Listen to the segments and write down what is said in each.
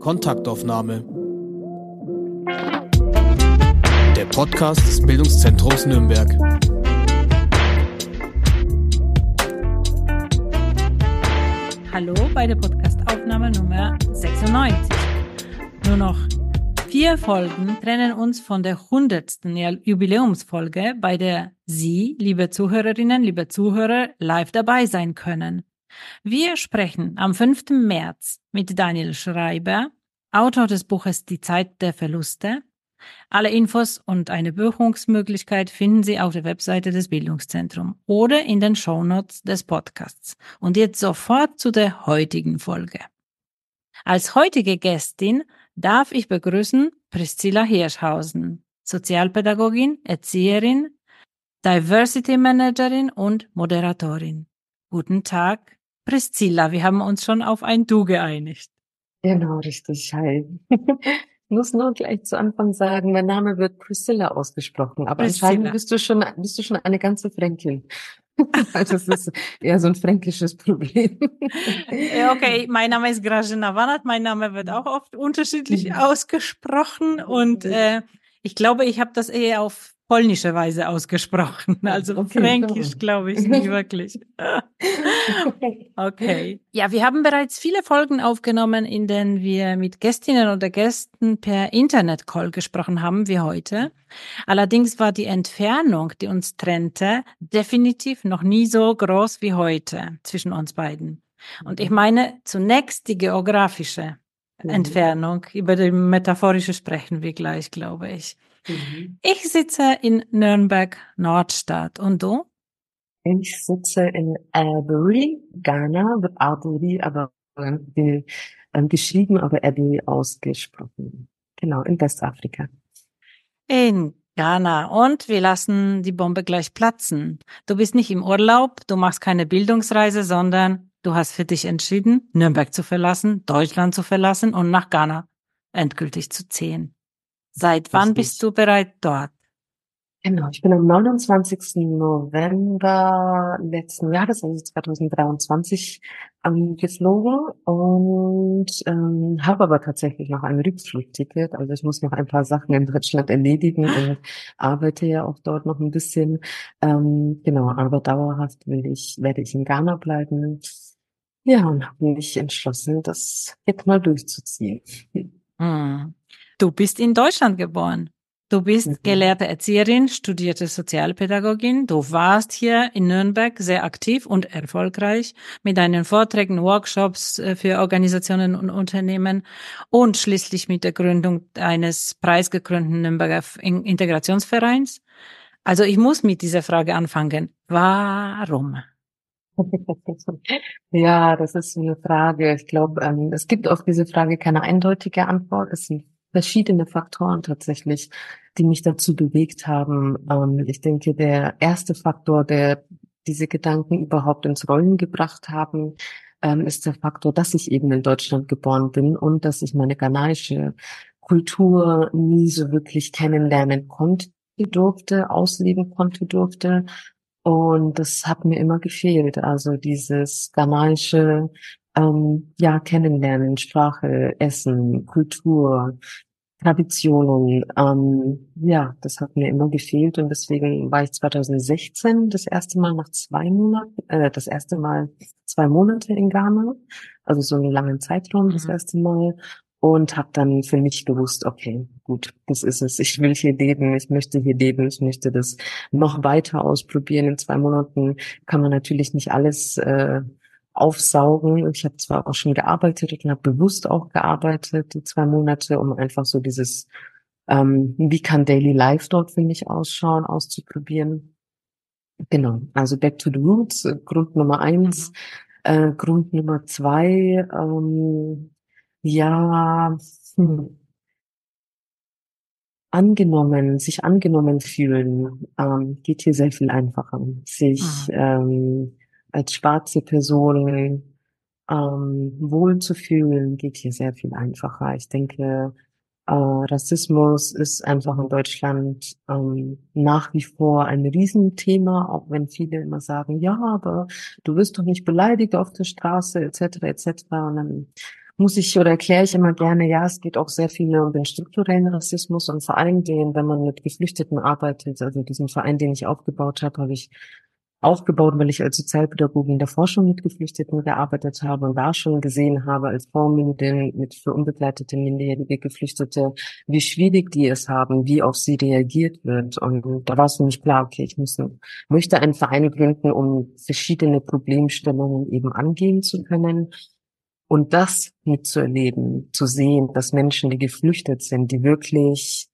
Kontaktaufnahme. Der Podcast des Bildungszentrums Nürnberg. Hallo bei der Podcastaufnahme Nummer 96. Nur noch vier Folgen trennen uns von der hundertsten Jubiläumsfolge, bei der Sie, liebe Zuhörerinnen, liebe Zuhörer, live dabei sein können. Wir sprechen am 5. März mit Daniel Schreiber, Autor des Buches Die Zeit der Verluste. Alle Infos und eine Buchungsmöglichkeit finden Sie auf der Webseite des Bildungszentrums oder in den Shownotes des Podcasts. Und jetzt sofort zu der heutigen Folge. Als heutige Gästin darf ich begrüßen Priscilla Hirschhausen, Sozialpädagogin, Erzieherin, Diversity Managerin und Moderatorin. Guten Tag, Priscilla. Wir haben uns schon auf ein Du geeinigt. Genau, richtig. Hi. Ich muss nur gleich zu Anfang sagen, mein Name wird Priscilla ausgesprochen, aber Priscilla. anscheinend bist du schon, bist du schon eine ganze Fränkin. das ist eher so ein fränkisches Problem. okay, mein Name ist Grażyna Wanat, mein Name wird auch oft unterschiedlich ausgesprochen und äh, ich glaube, ich habe das eher auf polnische Weise ausgesprochen. Also okay, Fränkisch glaube ich nicht wirklich. okay. Ja, wir haben bereits viele Folgen aufgenommen, in denen wir mit Gästinnen oder Gästen per Internet-Call gesprochen haben, wie heute. Allerdings war die Entfernung, die uns trennte, definitiv noch nie so groß wie heute zwischen uns beiden. Und ich meine zunächst die geografische mhm. Entfernung. Über die metaphorische sprechen wir gleich, glaube ich. Mhm. Ich sitze in Nürnberg Nordstadt. Und du? Ich sitze in Albury, Ghana, wird Albury, aber äh, geschrieben, aber Abbey ausgesprochen. Genau, in Westafrika. In Ghana. Und wir lassen die Bombe gleich platzen. Du bist nicht im Urlaub, du machst keine Bildungsreise, sondern du hast für dich entschieden, Nürnberg zu verlassen, Deutschland zu verlassen und nach Ghana endgültig zu ziehen. Seit wann bist du bereit dort? Genau, ich bin am 29. November letzten Jahres, also 2023, ähm, geflogen und ähm, habe aber tatsächlich noch ein Rückflugticket. Also ich muss noch ein paar Sachen in Deutschland erledigen und arbeite ja auch dort noch ein bisschen. Ähm, genau, aber dauerhaft will ich, werde ich in Ghana bleiben. Ja, und habe mich entschlossen, das jetzt mal durchzuziehen. Hm. Du bist in Deutschland geboren. Du bist mhm. gelehrte Erzieherin, studierte Sozialpädagogin. Du warst hier in Nürnberg sehr aktiv und erfolgreich mit deinen Vorträgen, Workshops äh, für Organisationen und Unternehmen und schließlich mit der Gründung eines preisgekrönten Nürnberger Integrationsvereins. Also ich muss mit dieser Frage anfangen. Warum? Ja, das ist eine Frage. Ich glaube, ähm, es gibt auf diese Frage keine eindeutige Antwort. Es sind verschiedene Faktoren tatsächlich, die mich dazu bewegt haben. Ähm, ich denke, der erste Faktor, der diese Gedanken überhaupt ins Rollen gebracht haben, ähm, ist der Faktor, dass ich eben in Deutschland geboren bin und dass ich meine ghanaische Kultur nie so wirklich kennenlernen konnte, durfte, ausleben konnte, durfte. Und das hat mir immer gefehlt. Also dieses ghanaische ähm, ja, kennenlernen, Sprache, Essen, Kultur, Traditionen. Ähm, ja, das hat mir immer gefehlt und deswegen war ich 2016 das erste Mal nach zwei Monaten, äh, das erste Mal zwei Monate in Ghana, also so einen langen Zeitraum das mhm. erste Mal und habe dann für mich gewusst, okay, gut, das ist es. Ich will hier leben, ich möchte hier leben, ich möchte das noch weiter ausprobieren. In zwei Monaten kann man natürlich nicht alles äh, aufsaugen. Ich habe zwar auch schon gearbeitet und habe bewusst auch gearbeitet, die zwei Monate, um einfach so dieses, ähm, wie kann Daily Life dort für mich ausschauen, auszuprobieren. Genau, also Back to the Roots, äh, Grund Nummer eins. Äh, Grund Nummer zwei, ähm, ja, hm, angenommen, sich angenommen fühlen, ähm, geht hier sehr viel einfacher. Sich mhm. ähm, als schwarze Person ähm, wohlzufühlen, geht hier sehr viel einfacher. Ich denke, Äh, Rassismus ist einfach in Deutschland ähm, nach wie vor ein Riesenthema, auch wenn viele immer sagen, ja, aber du wirst doch nicht beleidigt auf der Straße etc. etc. Und dann muss ich oder erkläre ich immer gerne, ja, es geht auch sehr viel um den strukturellen Rassismus und vor allen Dingen, wenn man mit Geflüchteten arbeitet, also diesen Verein, den ich aufgebaut habe, habe ich aufgebaut, weil ich als Sozialpädagogin in der Forschung mit Geflüchteten gearbeitet habe und da schon gesehen habe als Vormündin mit für unbegleitete minderjährige Geflüchtete, wie schwierig die es haben, wie auf sie reagiert wird. Und da war es für mich klar, okay, ich muss, möchte einen Verein gründen, um verschiedene Problemstellungen eben angehen zu können. Und das mitzuerleben, zu sehen, dass Menschen, die geflüchtet sind, die wirklich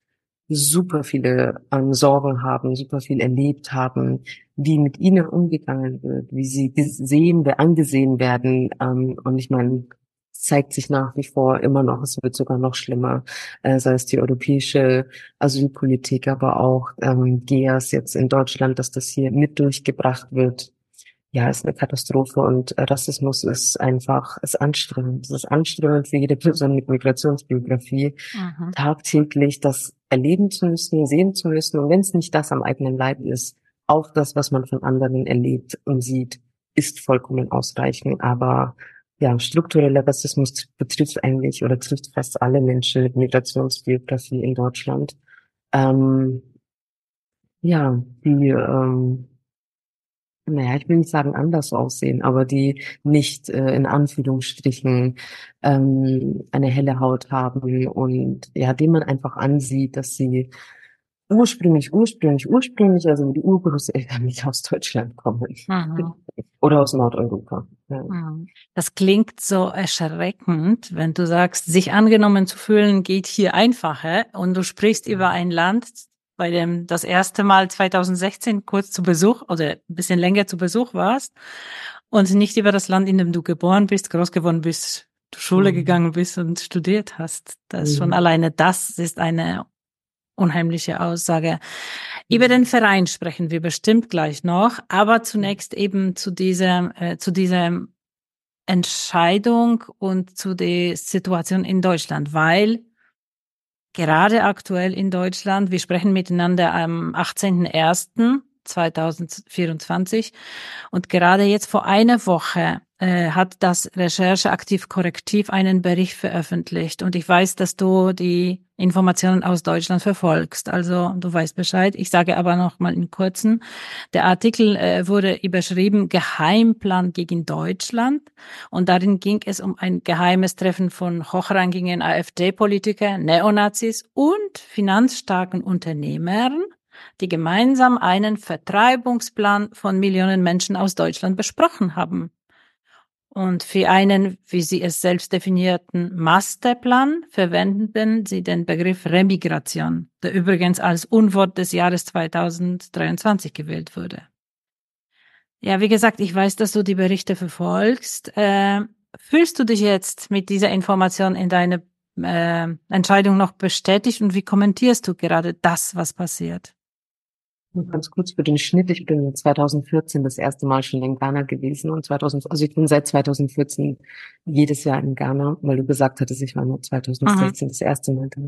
super viele ähm, Sorgen haben, super viel erlebt haben, wie mit ihnen umgegangen wird, wie sie gesehen, angesehen werden. Ähm, und ich meine, zeigt sich nach wie vor immer noch, es wird sogar noch schlimmer, äh, sei es die europäische Asylpolitik, aber auch ähm, GEAS jetzt in Deutschland, dass das hier mit durchgebracht wird ja, ist eine Katastrophe und Rassismus ist einfach, ist anstrengend. Es ist anstrengend für jede Person mit Migrationsbiografie, mhm. tagtäglich das erleben zu müssen, sehen zu müssen. Und wenn es nicht das am eigenen Leib ist, auch das, was man von anderen erlebt und sieht, ist vollkommen ausreichend. Aber ja, struktureller Rassismus betrifft eigentlich oder trifft fast alle Menschen mit Migrationsbiografie in Deutschland. Ähm, ja, die ähm, naja, ich will nicht sagen anders aussehen, aber die nicht äh, in Anführungsstrichen ähm, eine helle Haut haben und ja, dem man einfach ansieht, dass sie ursprünglich, ursprünglich, ursprünglich, also die Urgroßeltern nicht aus Deutschland kommen mhm. oder aus Nordeuropa. Ja. Mhm. Das klingt so erschreckend, wenn du sagst, sich angenommen zu fühlen geht hier einfacher und du sprichst über ein Land, bei dem das erste Mal 2016 kurz zu Besuch oder ein bisschen länger zu Besuch warst und nicht über das Land, in dem du geboren bist, groß geworden bist, Schule mhm. gegangen bist und studiert hast. Das mhm. schon alleine das ist eine unheimliche Aussage. Über den Verein sprechen wir bestimmt gleich noch, aber zunächst eben zu dieser, äh, zu dieser Entscheidung und zu der Situation in Deutschland, weil gerade aktuell in Deutschland. Wir sprechen miteinander am 18.01.2024 und gerade jetzt vor einer Woche äh, hat das Recherche aktiv korrektiv einen Bericht veröffentlicht und ich weiß, dass du die Informationen aus Deutschland verfolgst. Also du weißt Bescheid. Ich sage aber noch mal in kurzen. Der Artikel äh, wurde überschrieben Geheimplan gegen Deutschland und darin ging es um ein geheimes Treffen von hochrangigen AfD-Politiker, Neonazis und finanzstarken Unternehmern, die gemeinsam einen Vertreibungsplan von Millionen Menschen aus Deutschland besprochen haben. Und für einen, wie Sie es selbst definierten, Masterplan verwenden Sie den Begriff Remigration, der übrigens als Unwort des Jahres 2023 gewählt wurde. Ja, wie gesagt, ich weiß, dass du die Berichte verfolgst. Äh, fühlst du dich jetzt mit dieser Information in deine äh, Entscheidung noch bestätigt und wie kommentierst du gerade das, was passiert? Ganz kurz für den Schnitt. Ich bin 2014 das erste Mal schon in Ghana gewesen und 2000, also ich bin seit 2014 jedes Jahr in Ghana, weil du gesagt hattest, ich war nur 2016 Aha. das erste Mal da.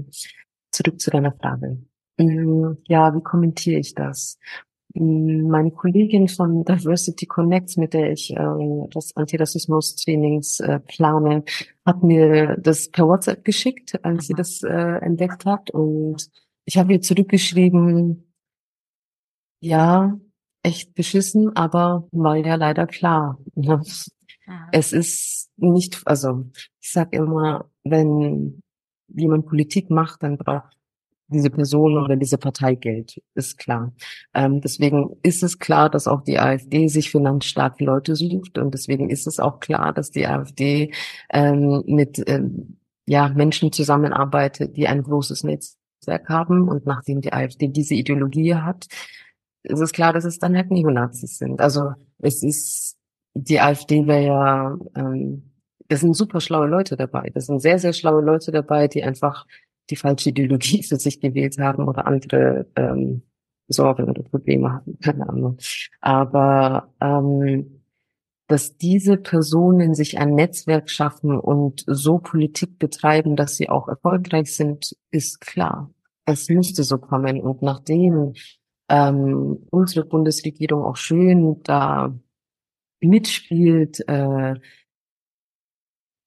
Zurück zu deiner Frage. Mm, ja, wie kommentiere ich das? Mm, meine Kollegin von Diversity Connects, mit der ich äh, das Antirassismus-Trainings äh, plane, hat mir das per WhatsApp geschickt, als sie das äh, entdeckt hat. Und ich habe ihr zurückgeschrieben, ja, echt beschissen, aber mal ja leider klar. Ne? Es ist nicht, also ich sag immer, wenn jemand Politik macht, dann braucht diese Person oder diese Partei Geld, ist klar. Ähm, deswegen ist es klar, dass auch die AfD sich finanzstarke Leute sucht und deswegen ist es auch klar, dass die AfD ähm, mit ähm, ja, Menschen zusammenarbeitet, die ein großes Netzwerk haben und nachdem die AfD diese Ideologie hat, ist es klar, dass es dann halt Neonazis sind. Also es ist, die AfD wäre ja, ähm, das sind super schlaue Leute dabei. Das sind sehr, sehr schlaue Leute dabei, die einfach die falsche Ideologie für sich gewählt haben oder andere ähm, Sorgen oder Probleme haben, keine Ahnung. Aber ähm, dass diese Personen sich ein Netzwerk schaffen und so Politik betreiben, dass sie auch erfolgreich sind, ist klar. Es müsste so kommen. Und nachdem ähm, unsere Bundesregierung auch schön da mitspielt, äh,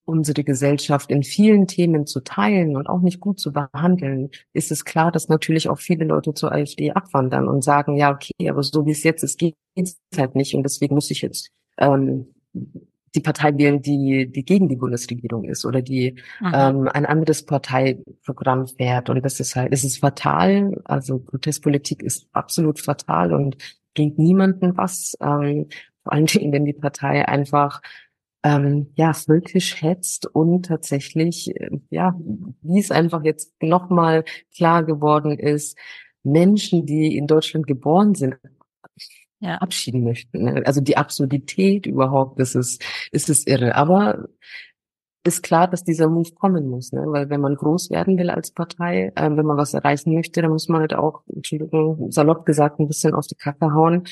unsere Gesellschaft in vielen Themen zu teilen und auch nicht gut zu behandeln, ist es klar, dass natürlich auch viele Leute zur AfD abwandern und sagen, ja, okay, aber so wie es jetzt ist, geht es halt nicht und deswegen muss ich jetzt ähm, die Partei wählen, die, die gegen die Bundesregierung ist oder die ähm, ein anderes Parteiprogramm fährt. Und das ist halt, es ist fatal. Also Protestpolitik ist absolut fatal und bringt niemanden was. Ähm, vor allen Dingen, wenn die Partei einfach ähm, ja völkisch hetzt und tatsächlich, äh, ja, wie es einfach jetzt nochmal klar geworden ist, Menschen, die in Deutschland geboren sind, ja. abschieden möchten. Ne? Also die Absurdität überhaupt, das ist, ist es irre. Aber ist klar, dass dieser Move kommen muss, ne? weil wenn man groß werden will als Partei, äh, wenn man was erreichen möchte, dann muss man halt auch, Entschuldigung, salopp gesagt, ein bisschen auf die Kacke hauen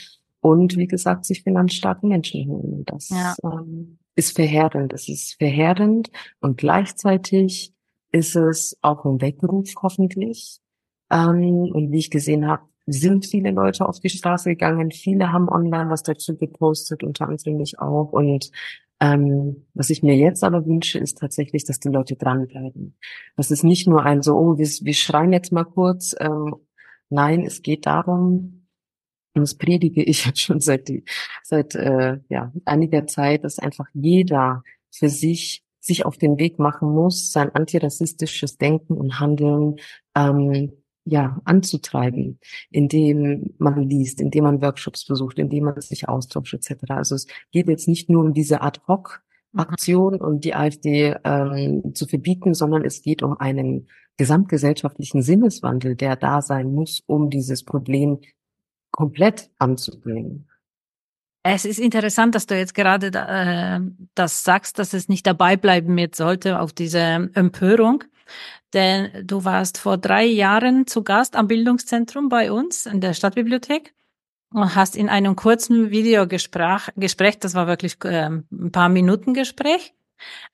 und wie gesagt, sich finanzstarken Menschen holen. Das ja. ähm, ist verheerend. Es ist verheerend und gleichzeitig ist es auch ein Weckruf hoffentlich. Ähm, und wie ich gesehen habe, sind viele Leute auf die Straße gegangen. Viele haben online was dazu gepostet, unter anderem ich auch. Und ähm, was ich mir jetzt aber wünsche, ist tatsächlich, dass die Leute dranbleiben. Das ist nicht nur ein so, oh, wir, wir schreien jetzt mal kurz. Ähm, nein, es geht darum, und das predige ich jetzt schon seit, die, seit äh, ja, einiger Zeit, dass einfach jeder für sich sich auf den Weg machen muss, sein antirassistisches Denken und Handeln ähm, ja, anzutreiben, indem man liest, indem man Workshops besucht, indem man sich austauscht etc. Also es geht jetzt nicht nur um diese Ad-Hoc-Aktion und die AfD ähm, zu verbieten, sondern es geht um einen gesamtgesellschaftlichen Sinneswandel, der da sein muss, um dieses Problem komplett anzubringen. Es ist interessant, dass du jetzt gerade äh, das sagst, dass es nicht dabei bleiben wird sollte auf diese Empörung. Denn du warst vor drei Jahren zu Gast am Bildungszentrum bei uns in der Stadtbibliothek und hast in einem kurzen Videogespräch, Gespräch, das war wirklich äh, ein paar Minuten Gespräch,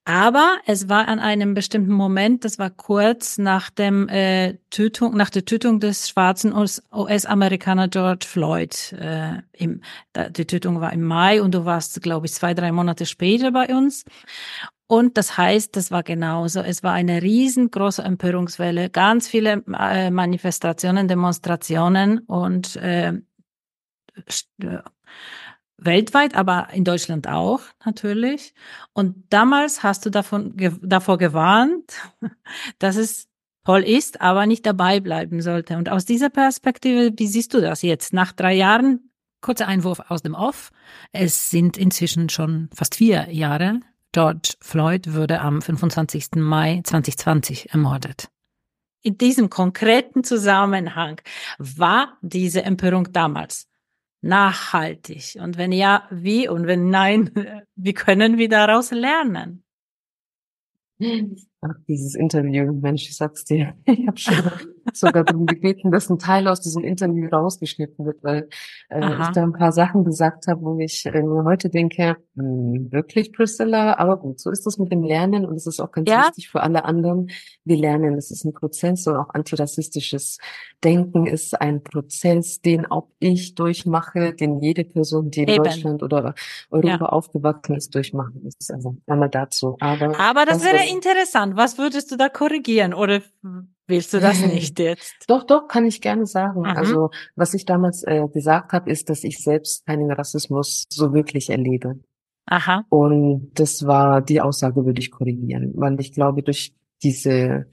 aber es war an einem bestimmten Moment, das war kurz nach dem äh, Tötung, nach der Tötung des schwarzen US-Amerikaner George Floyd. Äh, im, die Tötung war im Mai und du warst, glaube ich, zwei, drei Monate später bei uns. Und das heißt, das war genauso. Es war eine riesengroße Empörungswelle, ganz viele äh, Manifestationen, Demonstrationen und äh, äh, weltweit, aber in Deutschland auch natürlich. Und damals hast du davon, ge davor gewarnt, dass es toll ist, aber nicht dabei bleiben sollte. Und aus dieser Perspektive, wie siehst du das jetzt nach drei Jahren? Kurzer Einwurf aus dem Off. Es sind inzwischen schon fast vier Jahre George Floyd wurde am 25. Mai 2020 ermordet. In diesem konkreten Zusammenhang war diese Empörung damals nachhaltig? Und wenn ja, wie? Und wenn nein, wie können wir daraus lernen? Ach, dieses Interview, Mensch, ich sag's dir. Ich habe schon sogar darum gebeten, dass ein Teil aus diesem Interview rausgeschnitten wird, weil äh, ich da ein paar Sachen gesagt habe, wo ich äh, mir heute denke, mh, hm, wirklich Priscilla, aber gut, so ist das mit dem Lernen und es ist auch ganz ja. wichtig für alle anderen. Wir lernen, es ist ein Prozess und auch antirassistisches Denken ist ein Prozess, den auch ich durchmache, den jede Person, die in Eben. Deutschland oder Europa ja. aufgewachsen ist, durchmachen muss. Also einmal dazu. Aber, aber das, das wäre interessant. Was würdest du da korrigieren oder willst du das nicht jetzt? Doch, doch, kann ich gerne sagen. Mhm. Also was ich damals äh, gesagt habe, ist, dass ich selbst keinen Rassismus so wirklich erlebe. Aha. Und das war die Aussage, würde ich korrigieren, weil ich glaube, durch diese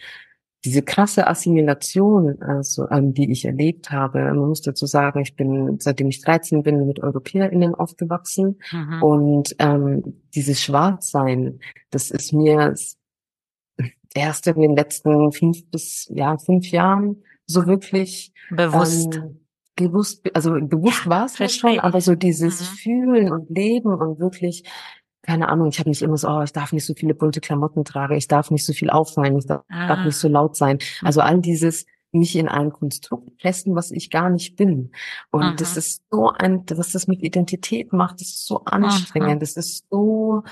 diese krasse Assimilation, also ähm, die ich erlebt habe, man muss dazu sagen, ich bin, seitdem ich 13 bin, mit EuropäerInnen aufgewachsen mhm. und ähm, dieses Schwarzsein, das ist mir erst in den letzten fünf bis ja fünf Jahren so wirklich bewusst. Ähm, bewusst, also bewusst ja, war es ja schon, aber so dieses mhm. Fühlen und Leben und wirklich, keine Ahnung, ich habe nicht immer so, oh, ich darf nicht so viele bunte Klamotten tragen, ich darf nicht so viel auffallen, ich darf, ah. darf nicht so laut sein. Also all dieses mich in ein Konstrukt pressen, was ich gar nicht bin. Und Aha. das ist so ein, was das mit Identität macht, das ist so anstrengend, Aha. das ist so,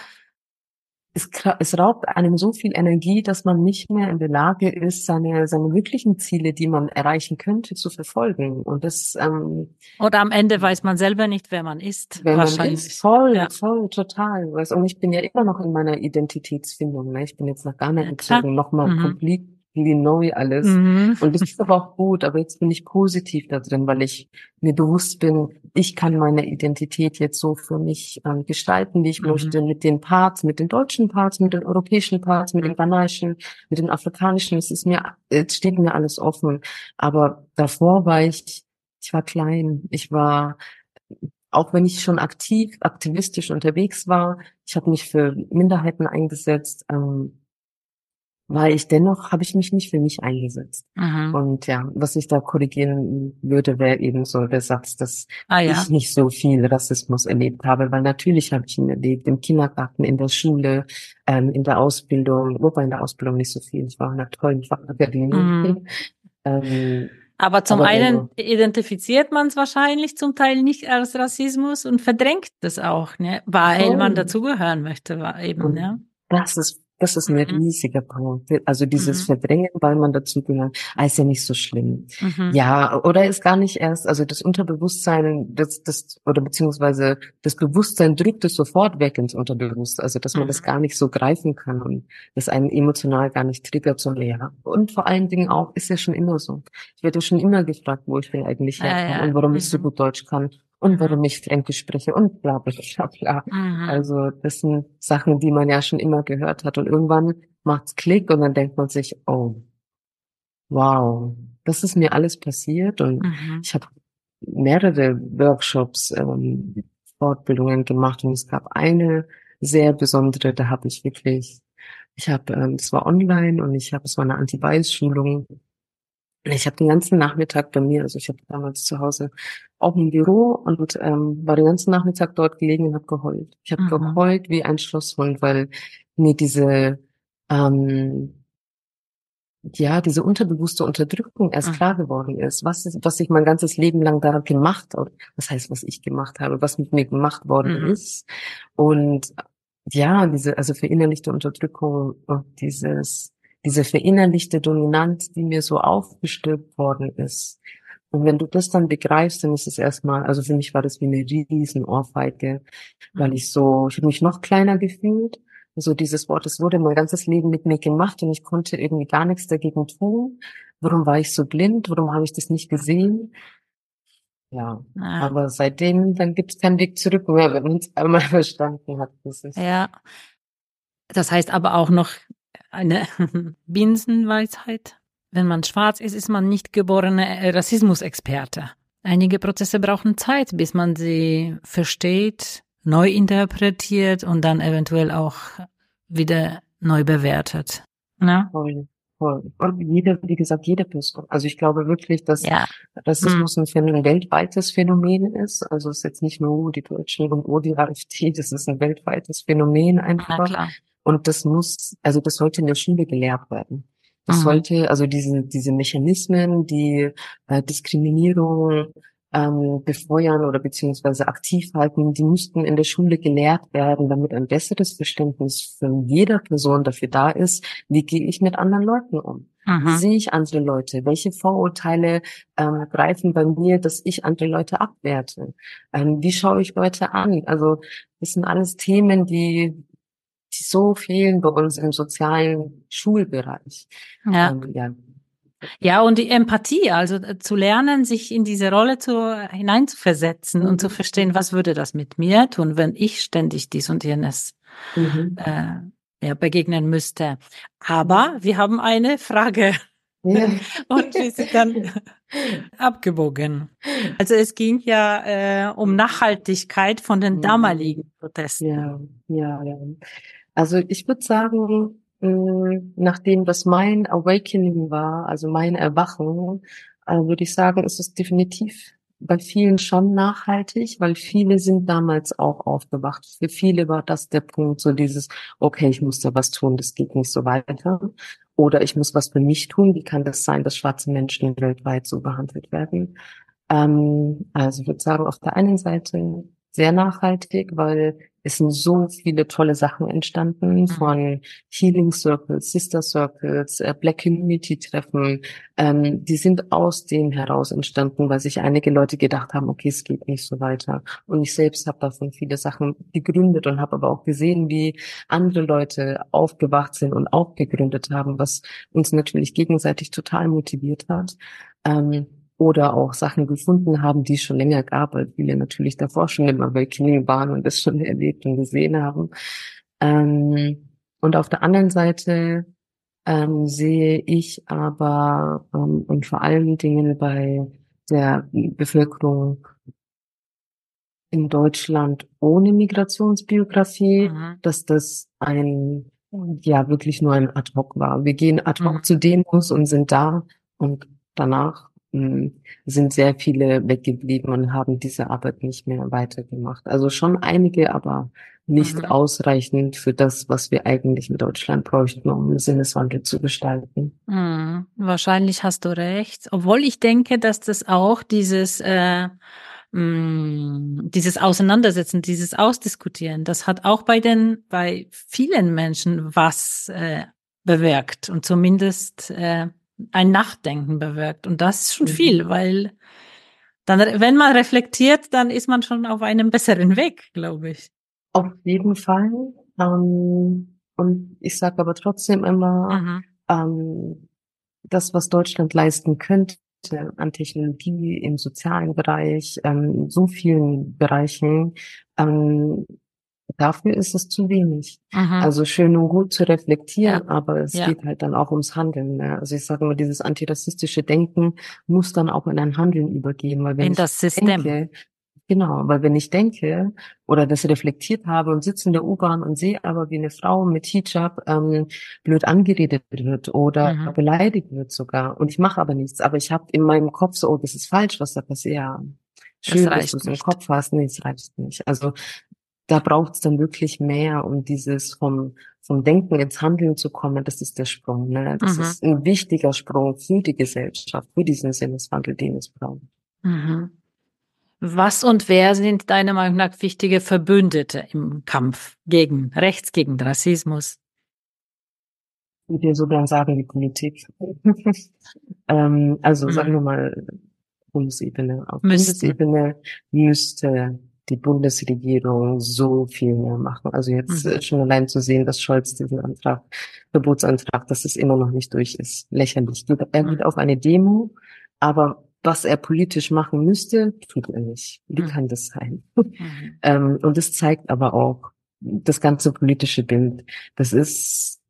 es, es raubt einem so viel Energie, dass man nicht mehr in der Lage ist, seine, seine wirklichen Ziele, die man erreichen könnte, zu verfolgen. Und das ähm, oder am Ende weiß man selber nicht, wer man ist. Wer wahrscheinlich. man ist, voll, ja. voll, total. Und ich bin ja immer noch in meiner Identitätsfindung. Ne? Ich bin jetzt noch gar nicht gezogen, ja, nochmal mhm. komplett neu alles. Mhm. Und das ist aber auch gut, aber jetzt bin ich positiv da drin, weil ich mir bewusst bin, ich kann meine Identität jetzt so für mich ähm, gestalten, wie ich mhm. möchte, mit den Parts, mit den deutschen Parts, mit den europäischen Parts, mit den mhm. ghanaischen, mit den afrikanischen. Es ist mir, es steht mir alles offen. Aber davor war ich, ich war klein, ich war auch wenn ich schon aktiv, aktivistisch unterwegs war, ich habe mich für Minderheiten eingesetzt, ähm, weil ich dennoch habe ich mich nicht für mich eingesetzt. Mhm. Und ja, was ich da korrigieren würde, wäre eben so der Satz, dass ah, ja. ich nicht so viel Rassismus erlebt habe, weil natürlich habe ich ihn erlebt im Kindergarten, in der Schule, ähm, in der Ausbildung, wobei in der Ausbildung nicht so viel. Ich war in einer tollen Fachakademie. Mhm. ähm, aber zum aber einen identifiziert man es wahrscheinlich zum Teil nicht als Rassismus und verdrängt das auch, ne? weil oh. man dazugehören möchte, war eben, ja. Das ist das ist ein mhm. riesiger Punkt. Also dieses mhm. Verdrängen, weil man dazu gehört, ah, ist ja nicht so schlimm. Mhm. Ja, oder ist gar nicht erst, also das Unterbewusstsein, das, das, oder beziehungsweise das Bewusstsein drückt es sofort weg ins Unterbewusstsein, also dass man das mhm. gar nicht so greifen kann und das einen emotional gar nicht triggert so leer. Und vor allen Dingen auch, ist ja schon immer so. Ich werde schon immer gefragt, wo ich denn eigentlich herkomme ja, ja. und warum ich so mhm. gut Deutsch kann und warum ich Fränkisch spreche und bla bla bla bla. Mhm. Also das sind Sachen, die man ja schon immer gehört hat. Und irgendwann macht's Klick und dann denkt man sich, oh, wow, das ist mir alles passiert. Und mhm. ich habe mehrere Workshops, ähm, Fortbildungen gemacht und es gab eine sehr besondere, da habe ich wirklich, ich habe, ähm, das war online und ich habe, es war eine Anti-Bias-Schulung ich habe den ganzen Nachmittag bei mir, also ich habe damals zu Hause auch ein Büro und ähm, war den ganzen Nachmittag dort gelegen und habe geheult. Ich habe mhm. geheult wie ein Schlosshund, weil mir diese ähm, ja diese unterbewusste Unterdrückung erst mhm. klar geworden ist, was ist, was ich mein ganzes Leben lang da gemacht habe, was heißt, was ich gemacht habe, was mit mir gemacht worden mhm. ist und ja, diese also verinnerlichte Unterdrückung und dieses diese verinnerlichte Dominanz, die mir so aufgestülpt worden ist. Und wenn du das dann begreifst, dann ist es erstmal, also für mich war das wie eine riesen Ohrfeige, weil ich so, ich habe mich noch kleiner gefühlt. Also dieses Wort, es wurde mein ganzes Leben mit mir gemacht und ich konnte irgendwie gar nichts dagegen tun. Warum war ich so blind? Warum habe ich das nicht gesehen? Ja, ja. aber seitdem, dann gibt es keinen Weg zurück mehr, wenn man es einmal verstanden hat. Das ja, das heißt aber auch noch, eine Binsenweisheit. Wenn man schwarz ist, ist man nicht geborener Rassismusexperte. Einige Prozesse brauchen Zeit, bis man sie versteht, neu interpretiert und dann eventuell auch wieder neu bewertet. Ja? Voll, voll. Und jede, wie gesagt, jede Person. Also ich glaube wirklich, dass ja. Rassismus hm. ein weltweites Phänomen ist. Also es ist jetzt nicht nur die Deutschen und nur die AfD, das ist ein weltweites Phänomen einfach. Na klar. Und das muss, also das sollte in der Schule gelehrt werden. Das mhm. sollte, also diese, diese Mechanismen, die äh, Diskriminierung ähm, befeuern oder beziehungsweise aktiv halten, die müssten in der Schule gelehrt werden, damit ein besseres Verständnis von jeder Person dafür da ist, wie gehe ich mit anderen Leuten um. Mhm. Wie sehe ich andere Leute? Welche Vorurteile ähm, greifen bei mir, dass ich andere Leute abwerte? Ähm, wie schaue ich Leute an? Also das sind alles Themen, die die so fehlen bei uns im sozialen Schulbereich. Ja. Ähm, ja. Ja, und die Empathie, also äh, zu lernen, sich in diese Rolle zu, hineinzuversetzen mhm. und zu verstehen, was würde das mit mir tun, wenn ich ständig dies und jenes mhm. äh, ja, begegnen müsste. Aber wir haben eine Frage. Ja. und wir sind dann abgebogen. Also es ging ja äh, um Nachhaltigkeit von den mhm. damaligen Protesten. Ja, ja, ja. Also ich würde sagen, nachdem was mein Awakening war, also mein Erwachen, äh, würde ich sagen, ist es definitiv bei vielen schon nachhaltig, weil viele sind damals auch aufgewacht. Für viele war das der Punkt, so dieses, okay, ich muss da was tun, das geht nicht so weiter. Oder ich muss was für mich tun. Wie kann das sein, dass schwarze Menschen weltweit so behandelt werden? Ähm, also ich würde sagen, auf der einen Seite sehr nachhaltig, weil es sind so viele tolle Sachen entstanden mhm. von Healing Circles, Sister Circles, äh, Black Community Treffen. Ähm, die sind aus dem heraus entstanden, weil sich einige Leute gedacht haben, okay, es geht nicht so weiter. Und ich selbst habe davon viele Sachen gegründet und habe aber auch gesehen, wie andere Leute aufgewacht sind und auch gegründet haben, was uns natürlich gegenseitig total motiviert hat. Ähm, oder auch Sachen gefunden haben, die es schon länger gab, weil viele natürlich davor schon im Awakening waren und das schon erlebt und gesehen haben. Ähm, und auf der anderen Seite ähm, sehe ich aber ähm, und vor allen Dingen bei der Bevölkerung in Deutschland ohne Migrationsbiografie, mhm. dass das ein ja wirklich nur ein ad hoc war. Wir gehen ad hoc mhm. zu Demos und sind da und danach sind sehr viele weggeblieben und haben diese Arbeit nicht mehr weitergemacht. Also schon einige, aber nicht mhm. ausreichend für das, was wir eigentlich in Deutschland bräuchten, um einen Sinneswandel zu gestalten. Mhm. Wahrscheinlich hast du recht. Obwohl ich denke, dass das auch dieses äh, dieses Auseinandersetzen, dieses Ausdiskutieren, das hat auch bei den, bei vielen Menschen was äh, bewirkt und zumindest äh, ein Nachdenken bewirkt. Und das ist schon mhm. viel, weil dann, wenn man reflektiert, dann ist man schon auf einem besseren Weg, glaube ich. Auf jeden Fall. Ähm, und ich sage aber trotzdem immer, mhm. ähm, das, was Deutschland leisten könnte an Technologie im sozialen Bereich, ähm, so vielen Bereichen, ähm, Dafür ist es zu wenig. Aha. Also schön und gut zu reflektieren, ja. aber es ja. geht halt dann auch ums Handeln. Ne? Also ich sage immer, dieses antirassistische Denken muss dann auch in ein Handeln übergehen, weil wenn in das System. Denke, genau, weil wenn ich denke oder das reflektiert habe und sitze in der U-Bahn und sehe aber, wie eine Frau mit Hijab ähm, blöd angeredet wird oder mhm. beleidigt wird sogar und ich mache aber nichts, aber ich habe in meinem Kopf so, oh, das ist falsch, was da passiert. Ja, schön, dass du es im Kopf hast. Nee, es reicht nicht. Also da braucht es dann wirklich mehr, um dieses vom, vom Denken ins Handeln zu kommen. Das ist der Sprung. Ne? Das mhm. ist ein wichtiger Sprung für die Gesellschaft, für diesen Sinneswandel, den es braucht. Mhm. Was und wer sind deiner Meinung nach wichtige Verbündete im Kampf gegen Rechts, gegen Rassismus? Ich würde so gern sagen, die Politik. ähm, also mhm. sagen wir mal Bundesebene. Auf Müssten. Bundesebene müsste die Bundesregierung so viel mehr machen. Also jetzt mhm. schon allein zu sehen, dass Scholz diesen Antrag, Verbotsantrag, dass es immer noch nicht durch ist, lächerlich. Er geht mhm. auf eine Demo, aber was er politisch machen müsste, tut er nicht. Wie mhm. kann das sein? Mhm. ähm, und das zeigt aber auch das ganze politische Bild. Das ist,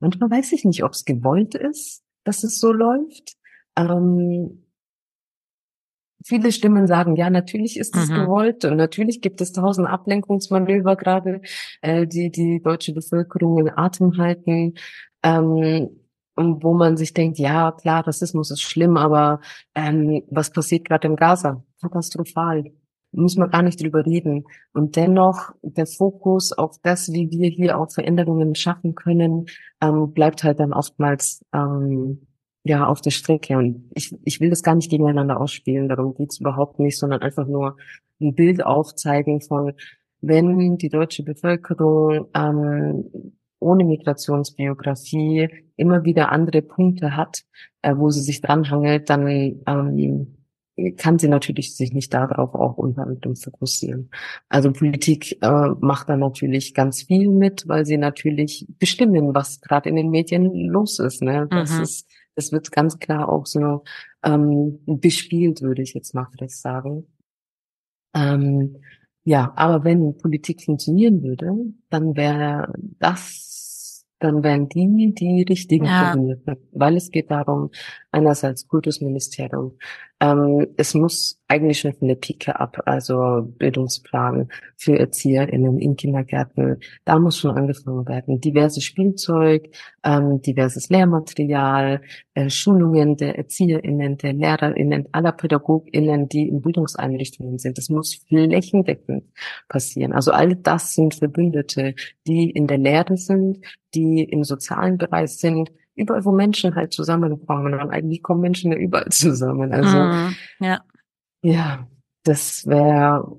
manchmal weiß ich nicht, ob es gewollt ist, dass es so läuft. Ähm, Viele Stimmen sagen, ja, natürlich ist es mhm. gewollt und natürlich gibt es tausend Ablenkungsmanöver gerade, äh, die die deutsche Bevölkerung in Atem halten. Ähm, wo man sich denkt, ja, klar, Rassismus ist schlimm, aber ähm, was passiert gerade im Gaza? Katastrophal. Muss man gar nicht drüber reden. Und dennoch der Fokus auf das, wie wir hier auch Veränderungen schaffen können, ähm, bleibt halt dann oftmals ähm, ja auf der Strecke. Und ich, ich will das gar nicht gegeneinander ausspielen, darum geht's überhaupt nicht, sondern einfach nur ein Bild aufzeigen von, wenn die deutsche Bevölkerung ähm, ohne Migrationsbiografie immer wieder andere Punkte hat, äh, wo sie sich dranhangelt, dann ähm, kann sie natürlich sich nicht darauf auch unter anderem fokussieren. Also Politik äh, macht da natürlich ganz viel mit, weil sie natürlich bestimmen, was gerade in den Medien los ist. Ne? Das mhm. ist das wird ganz klar auch so ähm, bespielt, würde ich jetzt mal vielleicht sagen. Ähm, ja, aber wenn Politik funktionieren würde, dann wäre das, dann wären die die richtigen ja. weil es geht darum, einerseits Kultusministerium, Ähm, es muss eigentlich schon von der Pike ab, also Bildungsplan für ErzieherInnen in Kindergärten, da muss schon angefangen werden. Diverses Spielzeug, ähm, diverses Lehrmaterial, äh, Schulungen der ErzieherInnen, der LehrerInnen, aller PädagogInnen, die in Bildungseinrichtungen sind. Das muss flächendeckend passieren. Also all das sind Verbündete, die in der Lehre sind, die im sozialen Bereich sind, überall, wo Menschen halt zusammenkommen. Und eigentlich kommen Menschen ja überall zusammen. Also Mhm. Ja. ja, das wäre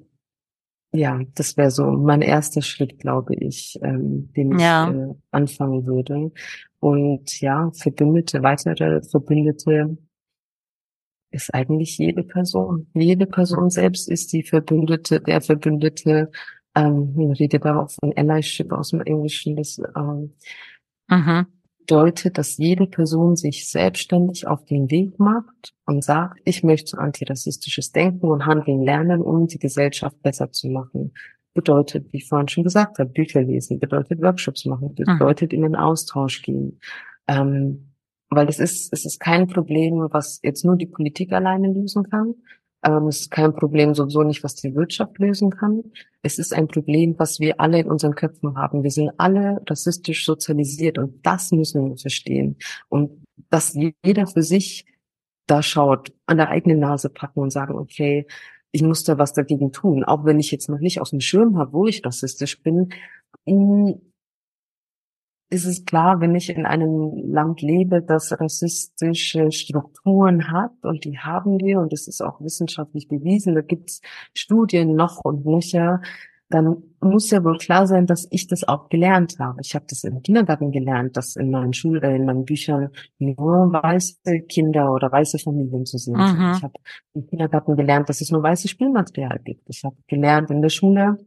ja, das wäre so mein erster Schritt, glaube ich, ähm, den ich Ja. äh, anfangen würde. Und ja, Verbündete, weitere Verbündete ist eigentlich jede Person. Jede Person selbst ist die Verbündete, der Verbündete. Ähm, man redet aber auch von Allyship aus dem Englischen. Das ähm, Mhm. Bedeutet, dass jede Person sich selbstständig auf den Weg macht und sagt, ich möchte antirassistisches Denken und Handeln lernen, um die Gesellschaft besser zu machen. Bedeutet, wie ich vorhin schon gesagt habe, Bücher lesen, bedeutet Workshops machen, bedeutet in den Austausch gehen. Ähm, weil es ist, es ist kein Problem, was jetzt nur die Politik alleine lösen kann. Ähm, es ist kein Problem sowieso nicht, was die Wirtschaft lösen kann. Es ist ein Problem, was wir alle in unseren Köpfen haben. Wir sind alle rassistisch sozialisiert und das müssen wir verstehen. Und dass jeder für sich da schaut, an der eigenen Nase packen und sagen, okay, ich muss da was dagegen tun, auch wenn ich jetzt noch nicht aus dem Schirm habe, wo ich rassistisch bin. Ist es klar, wenn ich in einem Land lebe, das rassistische Strukturen hat und die haben wir und es ist auch wissenschaftlich bewiesen, da gibt es Studien noch und nöcher, dann muss ja wohl klar sein, dass ich das auch gelernt habe. Ich habe das im Kindergarten gelernt, dass in meinen Schul äh, in meinen Büchern nur weiße Kinder oder weiße Familien zu sehen sind. Mhm. Ich habe im Kindergarten gelernt, dass es nur weißes Spielmaterial gibt. Ich habe gelernt in der Schule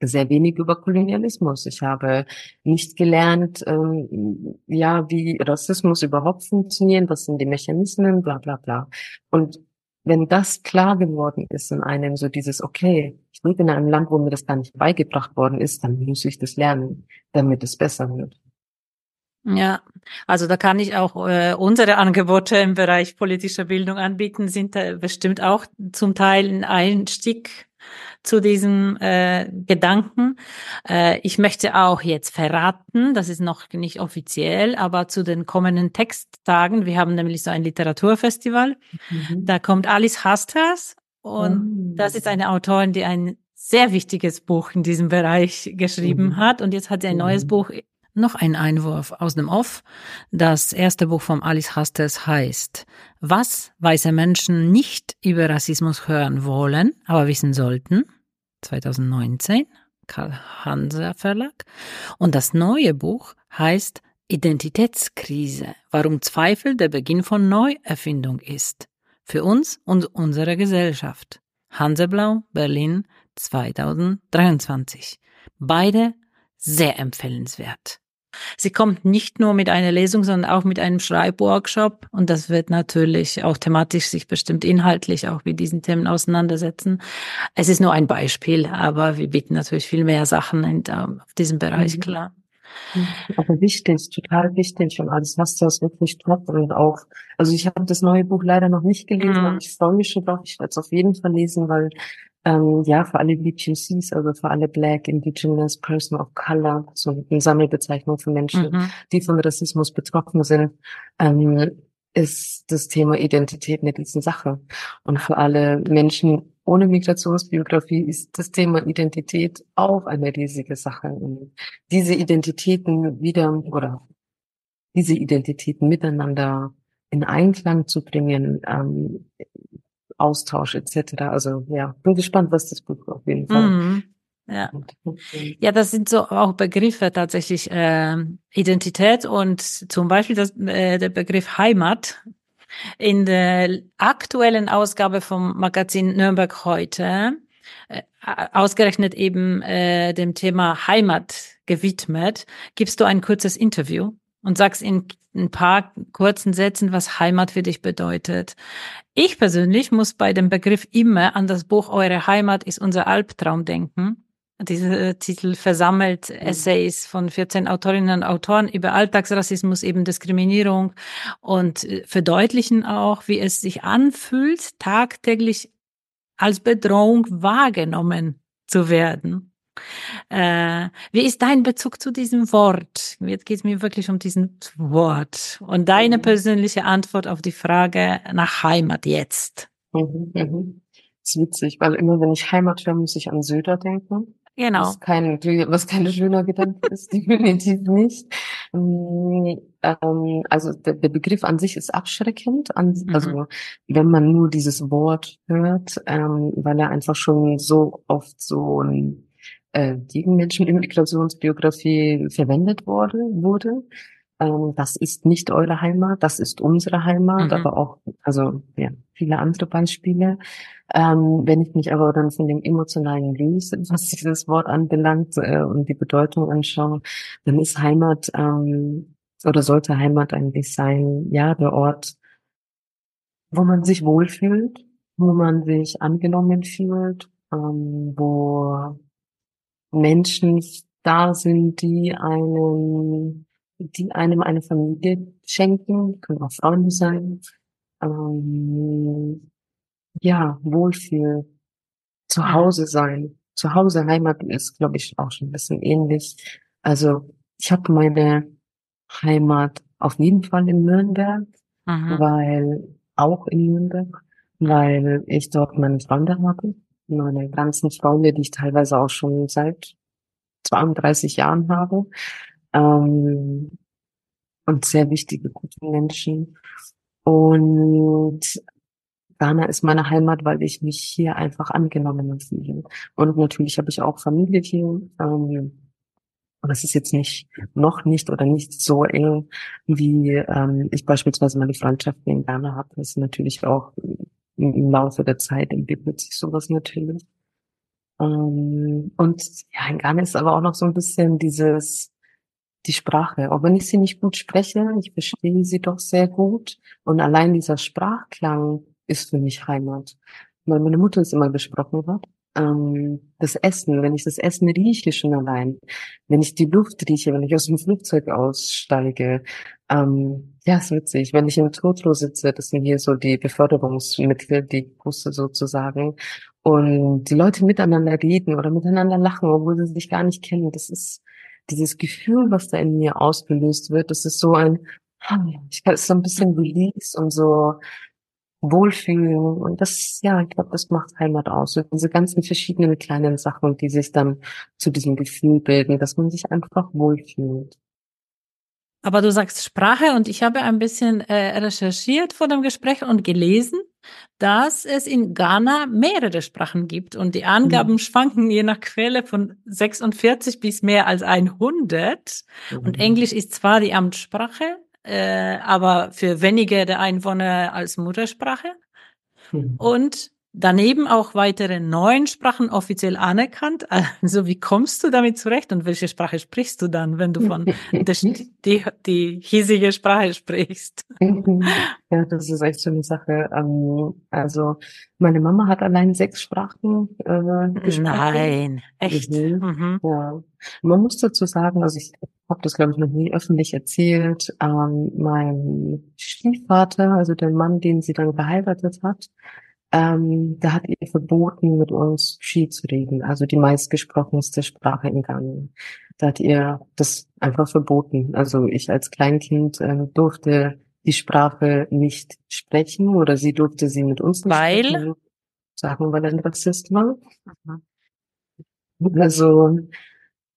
sehr wenig über Kolonialismus. Ich habe nicht gelernt, ähm, ja, wie Rassismus überhaupt funktioniert, was sind die Mechanismen, bla bla bla. Und wenn das klar geworden ist in einem, so dieses, okay, ich lebe in einem Land, wo mir das gar nicht beigebracht worden ist, dann muss ich das lernen, damit es besser wird. Ja, also da kann ich auch äh, unsere Angebote im Bereich politischer Bildung anbieten, sind da bestimmt auch zum Teil ein Einstieg zu diesem äh, Gedanken. Äh, ich möchte auch jetzt verraten, das ist noch nicht offiziell, aber zu den kommenden Texttagen, wir haben nämlich so ein Literaturfestival, da kommt Alice Hasters und Oh. das ist eine Autorin, die ein sehr wichtiges Buch in diesem Bereich geschrieben Mhm. hat. Und jetzt hat sie ein neues Mhm. Buch. Noch ein Einwurf aus dem Off. Das erste Buch von Alice Hasters heißt, was weiße Menschen nicht über Rassismus hören wollen, aber wissen sollten. 2019, Karl Hanser Verlag. Und das neue Buch heißt Identitätskrise, warum Zweifel der Beginn von Neuerfindung ist. Für uns und unsere Gesellschaft. Hanseblau, Berlin, 2023. Beide sehr empfehlenswert. Sie kommt nicht nur mit einer Lesung, sondern auch mit einem Schreibworkshop und das wird natürlich auch thematisch sich bestimmt inhaltlich auch mit diesen Themen auseinandersetzen. Es ist nur ein Beispiel, aber wir bieten natürlich viel mehr Sachen in, ähm, auf diesem Bereich, Mhm. klar. Aber wichtig, total wichtig und alles hast du das wirklich top und auch, also ich habe das neue Buch leider noch nicht gelesen, Mhm. aber ich freue mich schon drauf, ich werde es auf jeden Fall lesen, weil ähm, ja, für alle BQCs, also für alle Black, Indigenous, Person of Color, so eine Sammelbezeichnung für Menschen, Mhm. die von Rassismus betroffen sind, ähm, ist das Thema Identität eine Riesensache. Und für alle Menschen ohne Migrationsbiografie ist das Thema Identität auch eine riesige Sache. Und diese Identitäten wieder oder diese Identitäten miteinander in Einklang zu bringen, ähm, Austausch etc. Also ja, bin gespannt, was das Buch auf jeden Fall Mhm. Ja. Ja, das sind so auch Begriffe tatsächlich äh, Identität und zum Beispiel das, äh, der Begriff Heimat. In der aktuellen Ausgabe vom Magazin Nürnberg heute, äh, ausgerechnet eben äh, dem Thema Heimat gewidmet, gibst du ein kurzes Interview und sagst in ein paar kurzen Sätzen, was Heimat für dich bedeutet. Ich persönlich muss bei dem Begriff immer an das Buch Eure Heimat ist unser Albtraum denken Dieser Titel versammelt mhm. Essays von 14 Autorinnen und Autoren über Alltagsrassismus, eben Diskriminierung und äh, verdeutlichen auch, wie es sich anfühlt, tagtäglich als Bedrohung wahrgenommen zu werden. Äh, wie ist dein Bezug zu diesem Wort? Jetzt geht es mir wirklich um diesen Wort und deine mhm. persönliche Antwort auf die Frage nach Heimat jetzt. Mhm, mhm. Das ist witzig, weil immer wenn ich Heimat höre, muss ich an Söder denken. Genau. Was kein, was kein schöner Gedanke ist, definitiv nicht. Ähm, also der, der, Begriff an sich ist abschreckend. An, mhm. Also wenn man nur dieses Wort hört, ähm, weil er einfach schon so oft so ein äh, gegen Menschen in Migrationsbiografie verwendet wurde, wurde. Ähm, das ist nicht eure Heimat, das ist unsere Heimat, mhm. aber auch, also ja, viele andere Beispiele. Ähm, wenn ich mich aber dann von dem emotionalen löse, was dieses Wort anbelangt äh, und die Bedeutung anschaue, dann ist Heimat ähm, oder sollte Heimat eigentlich sein, ja, der Ort, wo man sich wohlfühlt, wo man sich angenommen fühlt, ähm, wo Menschen da sind, die einen die einem eine Familie schenken, können auch Freunde sein. Ähm, ja, Wohlfühl, zu Hause sein. Zu Hause Heimat ist, glaube ich, auch schon ein bisschen ähnlich. Also ich habe meine Heimat auf jeden Fall in Nürnberg, mhm. weil auch in Nürnberg, weil ich dort meine Freunde habe. Meine ganzen Freunde, die ich teilweise auch schon seit 32 Jahren habe ähm, und sehr wichtige, gute Menschen. Und Ghana ist meine Heimat, weil ich mich hier einfach angenommen fühle. Und natürlich habe ich auch Familie hier. Ähm, und das ist jetzt nicht, noch nicht oder nicht so eng, wie ähm, ich beispielsweise meine Freundschaft in Ghana habe. Das ist natürlich auch im Laufe der Zeit entwickelt sich sowas natürlich. Ähm, und ja, in Ghana ist aber auch noch so ein bisschen dieses, die Sprache. Auch wenn ich sie nicht gut spreche, ich verstehe sie doch sehr gut. Und allein dieser Sprachklang ist für mich Heimat. Weil meine Mutter es immer besprochen hat. Ähm, das Essen, wenn ich das Essen rieche schon allein, wenn ich die Luft rieche, wenn ich aus dem Flugzeug aussteige, ähm, ja, ist witzig. Wenn ich im Totlo sitze, das sind hier so die Beförderungsmittel, die Busse sozusagen, und die Leute miteinander reden oder miteinander lachen, obwohl sie sich gar nicht kennen, das ist, dieses Gefühl, was da in mir ausgelöst wird, das ist so ein, ich kann es so ein bisschen Release und so Wohlfühlen und das, ja, ich glaube, das macht Heimat aus. Und diese ganzen verschiedenen kleinen Sachen, die sich dann zu diesem Gefühl bilden, dass man sich einfach wohlfühlt. Aber du sagst Sprache und ich habe ein bisschen äh, recherchiert vor dem Gespräch und gelesen, dass es in Ghana mehrere Sprachen gibt und die Angaben mhm. schwanken je nach Quelle von 46 bis mehr als 100. Mhm. Und Englisch ist zwar die Amtssprache, äh, aber für wenige der Einwohner als Muttersprache. Mhm. Und daneben auch weitere neun Sprachen offiziell anerkannt. Also wie kommst du damit zurecht und welche Sprache sprichst du dann, wenn du von der, die, die hiesige Sprache sprichst? Ja, das ist echt so eine Sache. Ähm, also meine Mama hat allein sechs Sprachen äh, gesprochen. Nein, echt? Mhm. Mhm. Ja. Man muss dazu sagen, also ich habe das glaube ich noch nie öffentlich erzählt. Ähm, mein Stiefvater, also der Mann, den sie dann geheiratet hat, ähm, da hat ihr verboten, mit uns Ski zu reden, also die meistgesprochenste Sprache in Ghana. Da hat ihr das einfach verboten. Also ich als Kleinkind äh, durfte die Sprache nicht sprechen oder sie durfte sie mit uns nicht weil? sprechen. Sagen, weil er ein Rassist war. Mhm. Also,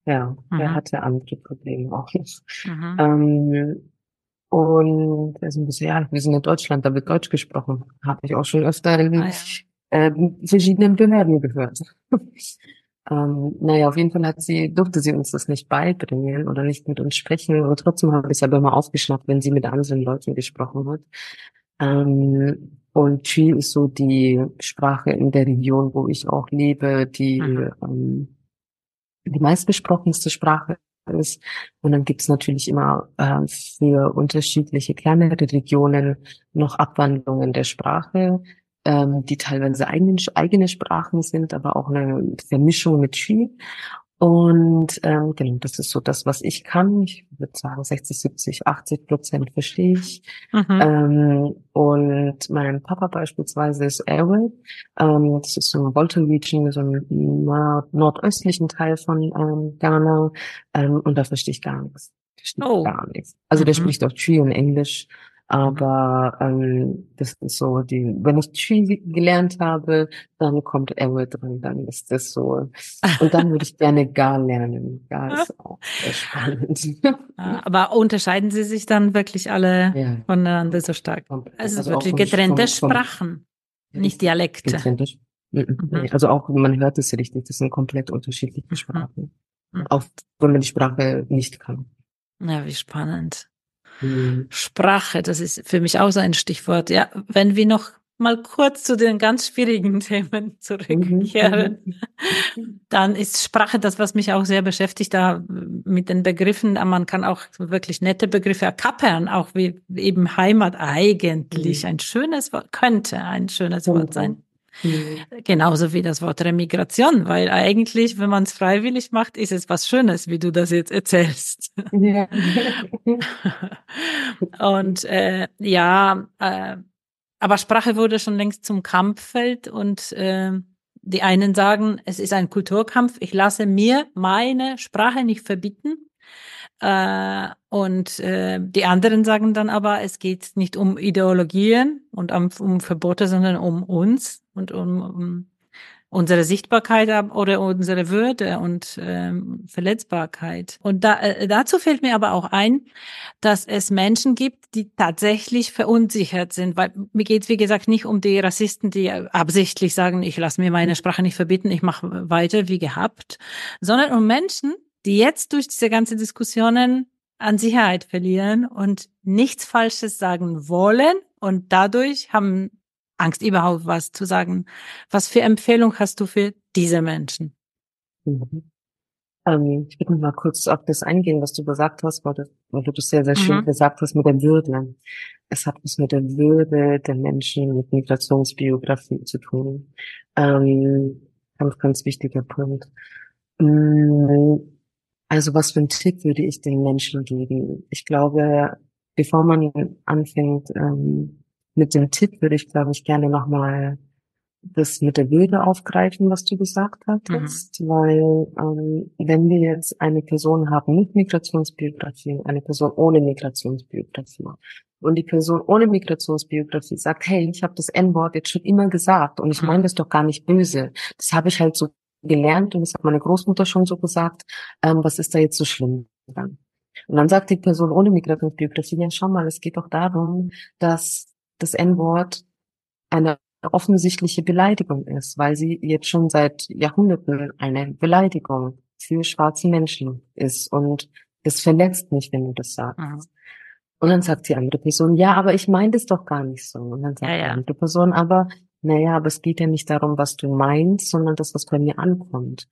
ja, mhm. er hatte andere Probleme auch. Mhm. Ähm, und er so ein bisschen, ja, wir sind in Deutschland, da wird Deutsch gesprochen. Habe ich auch schon öfter in ah, ja. äh, verschiedenen Behörden gehört. ähm, naja, auf jeden Fall hat sie, durfte sie uns das nicht beibringen oder nicht mit uns sprechen, aber trotzdem habe ich es aber immer aufgeschnappt, wenn sie mit anderen Leuten gesprochen hat. Ähm, und Chi ist so die Sprache in der Region, wo ich auch lebe, die mhm. ähm, die meistgesprochenste Sprache ist. Und dann gibt es natürlich immer äh, für unterschiedliche kleinere Regionen noch Abwandlungen der Sprache. ähm, die teilweise eigene, eigene Sprachen sind, aber auch eine Vermischung mit Twi. Und ähm, genau, das ist so das, was ich kann. Ich würde sagen, 60, 70, 80 Prozent verstehe ich. Mhm. Ähm, und mein Papa beispielsweise ist Airway. Ähm, das ist so ein Volta Region, so ein nord nordöstlichen Teil von ähm, Ghana. Ähm, und da verstehe ich gar nichts. Verstehe oh. gar nichts. Also mhm. der spricht auch Tree und Englisch. Aber ähm, das ist so, die, wenn ich Tree gelernt habe, dann kommt Ewe drin, dann ist das so. Und dann würde ich gerne Gar lernen. Gar ist auch sehr spannend. Aber unterscheiden sie sich dann wirklich alle ja. voneinander so stark? Also, also wirklich getrennte vom, Sprachen, nicht Dialekte. Getrennte, mhm. Also auch, man hört es richtig, das sind komplett unterschiedliche mhm. Sprachen. Mhm. Auch wenn man die Sprache nicht kann. Ja, wie spannend. Mhm. Sprache, das ist für mich auch so ein Stichwort. Ja, wenn wir noch mal kurz zu den ganz schwierigen Themen zurückkehren, mhm. dann ist Sprache das, was mich auch sehr beschäftigt, da mit den Begriffen. Man kann auch wirklich nette Begriffe erkappern, auch wie eben Heimat eigentlich mhm. ein schönes Wort, könnte ein schönes Wort sein. Mhm. Genauso wie das Wort Remigration, weil eigentlich, wenn man es freiwillig macht, ist es was Schönes, wie du das jetzt erzählst. Ja. und äh, ja, äh, aber Sprache wurde schon längst zum Kampffeld und äh, die einen sagen, es ist ein Kulturkampf, ich lasse mir meine Sprache nicht verbieten. Äh, und äh, die anderen sagen dann aber, es geht nicht um Ideologien und um, um Verbote, sondern um uns und um, um unsere Sichtbarkeit oder unsere Würde und ähm, Verletzbarkeit. Und da, äh, dazu fällt mir aber auch ein, dass es Menschen gibt, die tatsächlich verunsichert sind, weil mir geht es, wie gesagt, nicht um die Rassisten, die absichtlich sagen, ich lasse mir meine Sprache nicht verbieten, ich mache weiter wie gehabt, sondern um Menschen, die jetzt durch diese ganzen Diskussionen an Sicherheit verlieren und nichts Falsches sagen wollen und dadurch haben Angst, überhaupt was zu sagen. Was für Empfehlung hast du für diese Menschen? Mhm. Ähm, ich würde mal kurz auf das eingehen, was du gesagt hast, weil du, weil du das sehr, sehr schön mhm. gesagt hast mit der Würde. Es hat was mit der Würde der Menschen mit Migrationsbiografie zu tun. Ähm, ganz, ganz wichtiger Punkt. Mm, also was für einen Tipp würde ich den Menschen geben? Ich glaube, bevor man anfängt ähm, mit dem Tipp, würde ich, glaube ich, gerne nochmal das mit der Würde aufgreifen, was du gesagt hattest, mhm. weil ähm, wenn wir jetzt eine Person haben mit Migrationsbiografie, eine Person ohne Migrationsbiografie und die Person ohne Migrationsbiografie sagt, hey, ich habe das N-Wort jetzt schon immer gesagt und ich mhm. meine das doch gar nicht böse, das habe ich halt so gelernt und das hat meine Großmutter schon so gesagt, ähm, was ist da jetzt so schlimm dann? Und dann sagt die Person ohne Migrationsbiografie, ja schau mal, es geht doch darum, dass das N-Wort eine offensichtliche Beleidigung ist, weil sie jetzt schon seit Jahrhunderten eine Beleidigung für schwarze Menschen ist und es verletzt mich, wenn du das sagst. Mhm. Und dann sagt die andere Person, ja, aber ich meine das doch gar nicht so. Und dann sagt ja, ja. die andere Person, aber naja, aber es geht ja nicht darum, was du meinst, sondern das, was bei mir ankommt.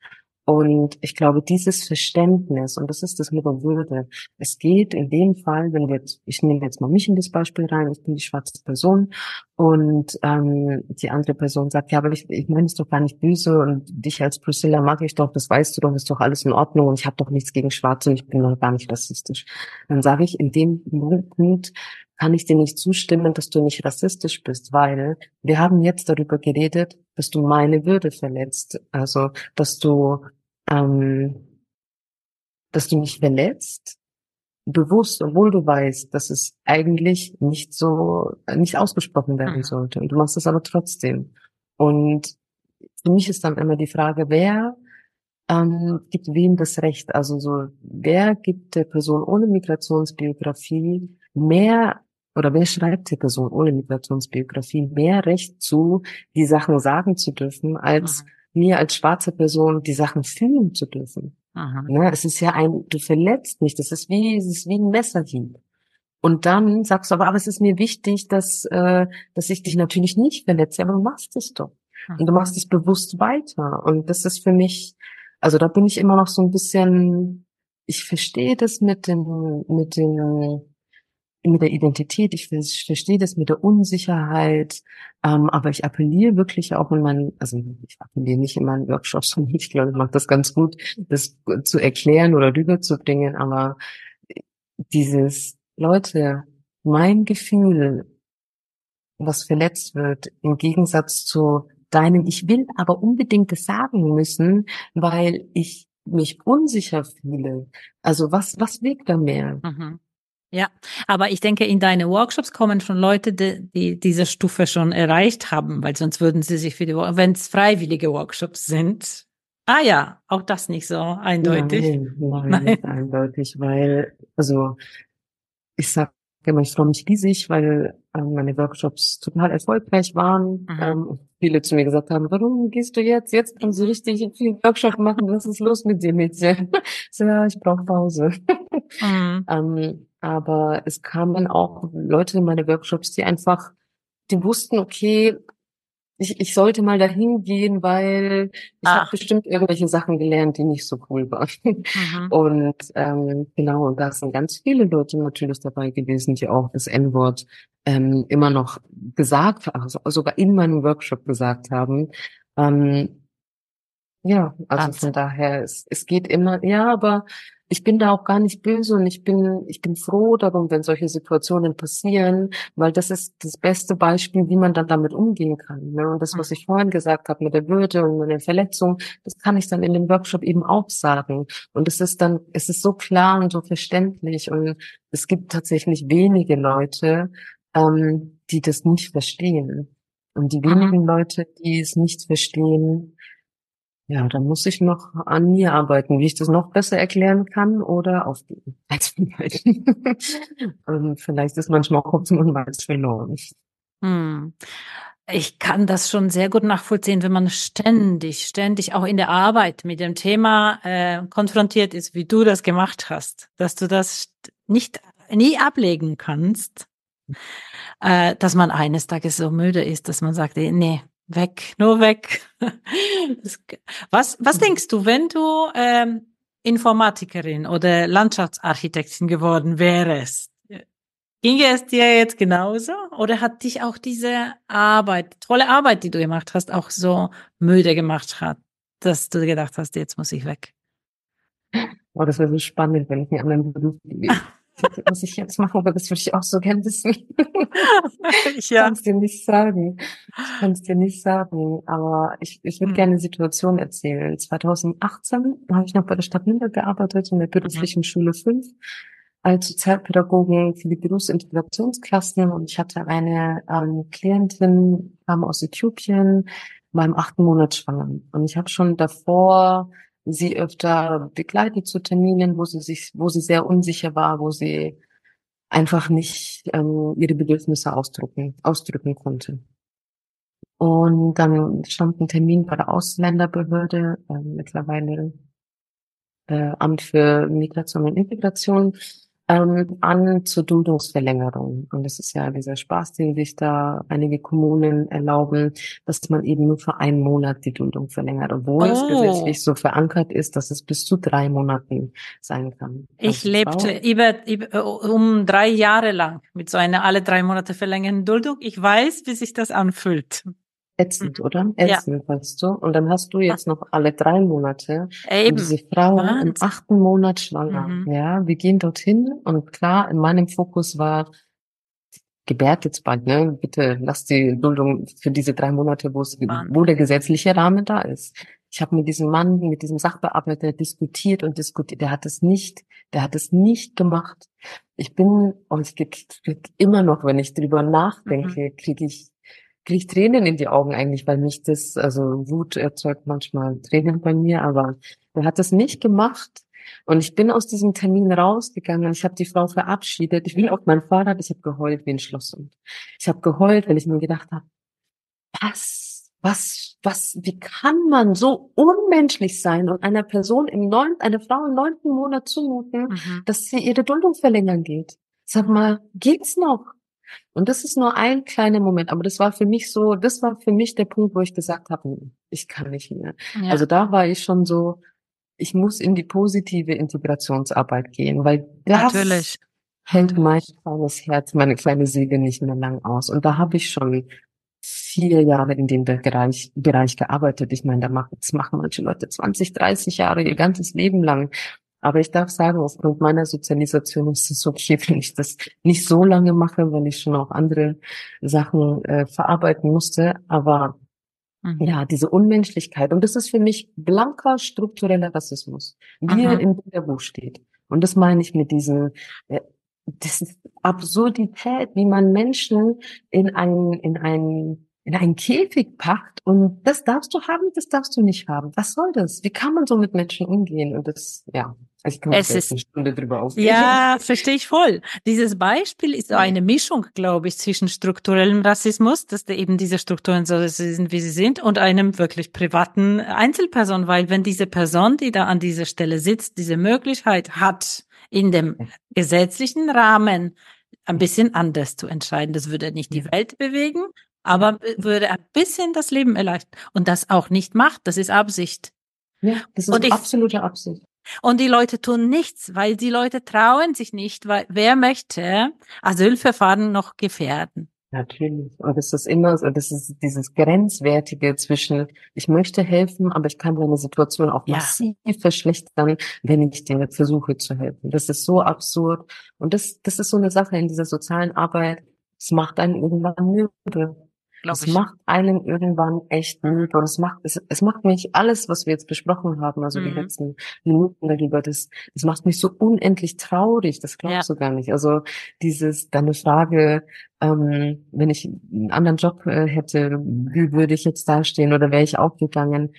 Und ich glaube, dieses Verständnis, und das ist das mit der Würde, es geht in dem Fall, wenn wir jetzt, ich nehme jetzt mal mich in das Beispiel rein, ich bin die schwarze Person und ähm, die andere Person sagt, ja, aber ich, ich meine es doch gar nicht böse und dich als Priscilla mag ich doch, das weißt du doch, ist doch alles in Ordnung und ich habe doch nichts gegen Schwarze und ich bin doch gar nicht rassistisch. Dann sage ich, in dem Punkt kann ich dir nicht zustimmen, dass du nicht rassistisch bist, weil wir haben jetzt darüber geredet, dass du meine Würde verletzt. Also, dass du, ähm, dass du mich verletzt, bewusst, obwohl du weißt, dass es eigentlich nicht so, nicht ausgesprochen werden mhm. sollte. Und du machst es aber trotzdem. Und für mich ist dann immer die Frage, wer ähm, gibt wem das Recht? Also so, wer gibt der Person ohne Migrationsbiografie mehr oder wer schreibt der Person ohne Migrationsbiografie mehr Recht zu, die Sachen sagen zu dürfen, als mhm. Mir als schwarze Person die Sachen fühlen zu dürfen? Mhm. Ja, es ist ja ein, du verletzt mich, das ist wie, es ist wie ein Messerhieb. Und dann sagst du aber, aber es ist mir wichtig, dass, äh, dass ich dich natürlich nicht verletze, aber du machst es doch. Mhm. Und du machst es bewusst weiter. Und das ist für mich, also da bin ich immer noch so ein bisschen, ich verstehe das mit dem, mit dem, mit der Identität, ich, verstehe das mit der Unsicherheit, ähm, aber ich appelliere wirklich auch in meinen, also ich appelliere nicht in meinen Workshops, sondern ich glaube, ich mache das ganz gut, das zu erklären oder rüberzubringen, aber dieses, Leute, mein Gefühl, was verletzt wird, im Gegensatz zu deinem, ich will aber unbedingt das sagen müssen, weil ich mich unsicher fühle. Also was, was wiegt da mehr? Mhm. Ja, aber ich denke, in deine Workshops kommen schon Leute, die, die diese Stufe schon erreicht haben, weil sonst würden sie sich für die, wenn es freiwillige Workshops sind. Ah ja, auch das nicht so eindeutig. Nein, nein, nein. nicht eindeutig, weil, also ich sag immer, ich freue mich riesig, weil ähm, meine Workshops total erfolgreich waren. Mhm. Ähm, viele zu mir gesagt haben, warum gehst du jetzt? Jetzt kannst du richtig viel Workshop machen. Was ist los mit dir, Mädchen? so, ja, ich brauche Pause. Mhm. ähm, aber es kamen auch Leute in meine Workshops, die einfach, die wussten, okay, ich, ich sollte mal dahin gehen, weil ich habe bestimmt irgendwelche Sachen gelernt, die nicht so cool waren. Mhm. Und ähm, genau, und da sind ganz viele Leute natürlich dabei gewesen, die auch das N-Wort ähm, immer noch gesagt, also sogar in meinem Workshop gesagt haben. Ähm, ja, also Wahnsinn. von daher, es, es geht immer, ja, aber ich bin da auch gar nicht böse und ich bin, ich bin froh darum, wenn solche Situationen passieren, weil das ist das beste Beispiel, wie man dann damit umgehen kann. Ne? Und das, was ich vorhin gesagt habe mit der Würde und mit der Verletzung, das kann ich dann in dem Workshop eben auch sagen. Und es ist dann, es ist so klar und so verständlich und es gibt tatsächlich wenige Leute, ähm, die das nicht verstehen. Und die wenigen mhm. Leute, die es nicht verstehen, ja, da muss ich noch an mir arbeiten, wie ich das noch besser erklären kann oder aufgeben. Als vielleicht. Und vielleicht ist manchmal Kopf und Malz verloren. Hm. Ich kann das schon sehr gut nachvollziehen, wenn man ständig, ständig auch in der Arbeit mit dem Thema äh, konfrontiert ist, wie du das gemacht hast, dass du das nicht nie ablegen kannst, äh, dass man eines Tages so müde ist, dass man sagt, nee, Weg, nur weg. was, was mhm. denkst du, wenn du ähm, Informatikerin oder Landschaftsarchitektin geworden wärst? Ginge es dir jetzt genauso? Oder hat dich auch diese Arbeit, tolle Arbeit, die du gemacht hast, auch so müde gemacht hat, dass du gedacht hast, jetzt muss ich weg? Oh, das wäre so spannend, wenn ich einen anderen Beruf was ich jetzt mache, aber das würde ich auch so gern wissen. ich ja. kann es dir nicht sagen. Ich kann es dir nicht sagen, aber ich, ich würde hm. gerne eine Situation erzählen. 2018 habe ich noch bei der Stadt Nürnberg gearbeitet, in der beruflichen mhm. Schule 5 als Sozialpädagogin für die Berufsintegrationsklassen und ich hatte eine ähm, Klientin, kam aus Äthiopien, war im achten Monat schwanger. Und ich habe schon davor sie öfter begleitet zu Terminen, wo sie sich, wo sie sehr unsicher war, wo sie einfach nicht ähm, ihre Bedürfnisse ausdrücken, ausdrücken konnte. Und dann stand ein Termin bei der Ausländerbehörde, äh, mittlerweile äh, Amt für Migration und Integration, ähm, an zur Duldungsverlängerung. Und das ist ja dieser Spaß, den sich da einige Kommunen erlauben, dass man eben nur für einen Monat die Duldung verlängert, obwohl oh. es gesetzlich so verankert ist, dass es bis zu drei Monaten sein kann. Ich also lebte über, über, äh, um drei Jahre lang mit so einer alle drei Monate verlängerten Duldung. Ich weiß, wie sich das anfühlt ätzend, mhm. oder? Ätzend, ja. weißt du? Und dann hast du jetzt noch alle drei Monate. Eben. Und diese Frau Wahnsinn. im achten Monat schwanger. Mhm. Ja, wir gehen dorthin und klar, in meinem Fokus war, gebärt jetzt bald, ne? Bitte lass die Duldung für diese drei Monate, wo es, wo der gesetzliche Rahmen da ist. Ich habe mit diesem Mann, mit diesem Sachbearbeiter diskutiert und diskutiert. Der hat es nicht, der hat es nicht gemacht. Ich bin, und ich krieg, krieg immer noch, wenn ich drüber nachdenke, mhm. kriege ich kriege ich Tränen in die Augen eigentlich, weil mich das, also Wut erzeugt manchmal Tränen bei mir, aber er hat das nicht gemacht. Und ich bin aus diesem Termin rausgegangen. Ich habe die Frau verabschiedet. Ich bin auf mein Fahrrad. Ich habe geheult wie ein Schlosshund. Ich habe geheult, weil ich mir gedacht habe, was, was, was, wie kann man so unmenschlich sein und einer Person im neunten, einer Frau im neunten Monat zumuten, mhm. dass sie ihre Duldung verlängern geht? Sag mal, geht's noch? Und das ist nur ein kleiner Moment, aber das war für mich so, das war für mich der Punkt, wo ich gesagt habe, ich kann nicht mehr. Ja. Also da war ich schon so, ich muss in die positive Integrationsarbeit gehen, weil das, Natürlich. hält mein kleines Herz, meine kleine Seele nicht mehr lang aus. Und da habe ich schon vier Jahre in dem Bereich, Bereich gearbeitet. Ich meine, da machen, das machen manche Leute 20, 30 Jahre, ihr ganzes Leben lang. Aber ich darf sagen, aufgrund meiner Sozialisation ist es okay, wenn ich das nicht so lange mache, weil ich schon auch andere Sachen äh, verarbeiten musste. Aber mhm. ja, diese Unmenschlichkeit. Und das ist für mich blanker struktureller Rassismus, wie er im Bilderbuch steht. Und das meine ich mit diesem, äh, das ist Absurdität, wie man Menschen in einen, in einen, in einen Käfig packt und das darfst du haben, das darfst du nicht haben. Was soll das? Wie kann man so mit Menschen umgehen? Und das, ja. Also ich kann es ist, eine Stunde drüber aufregen. Ja, verstehe ich voll. Dieses Beispiel ist eine Mischung, glaube ich, zwischen strukturellem Rassismus, dass da eben diese Strukturen so sind, wie sie sind, und einem wirklich privaten Einzelperson, weil wenn diese Person, die da an dieser Stelle sitzt, diese Möglichkeit hat, in dem gesetzlichen Rahmen ein bisschen anders zu entscheiden. Das würde nicht die Welt bewegen, aber würde ein bisschen das Leben erleichtern. Und das auch nicht macht, das ist Absicht. Ja, das ist ich, absolute Absicht. Und die Leute tun nichts, weil die Leute trauen sich nicht, weil wer möchte Asylverfahren noch gefährden? Natürlich. Und es ist immer so, das ist dieses Grenzwertige zwischen, ich möchte helfen, aber ich kann meine Situation auch ja. massiv verschlechtern, wenn ich dir versuche zu helfen. Das ist so absurd. Und das, das ist so eine Sache in dieser sozialen Arbeit. Es macht einen irgendwann müde es ich. macht einen irgendwann echt müde und es macht, es, es macht mich alles, was wir jetzt besprochen haben, also mhm. die letzten Minuten darüber, das, das macht mich so unendlich traurig, das glaubst ja. du gar nicht. Also dieses, deine Frage, ähm, wenn ich einen anderen Job äh, hätte, wie würde ich jetzt dastehen oder wäre ich aufgegangen?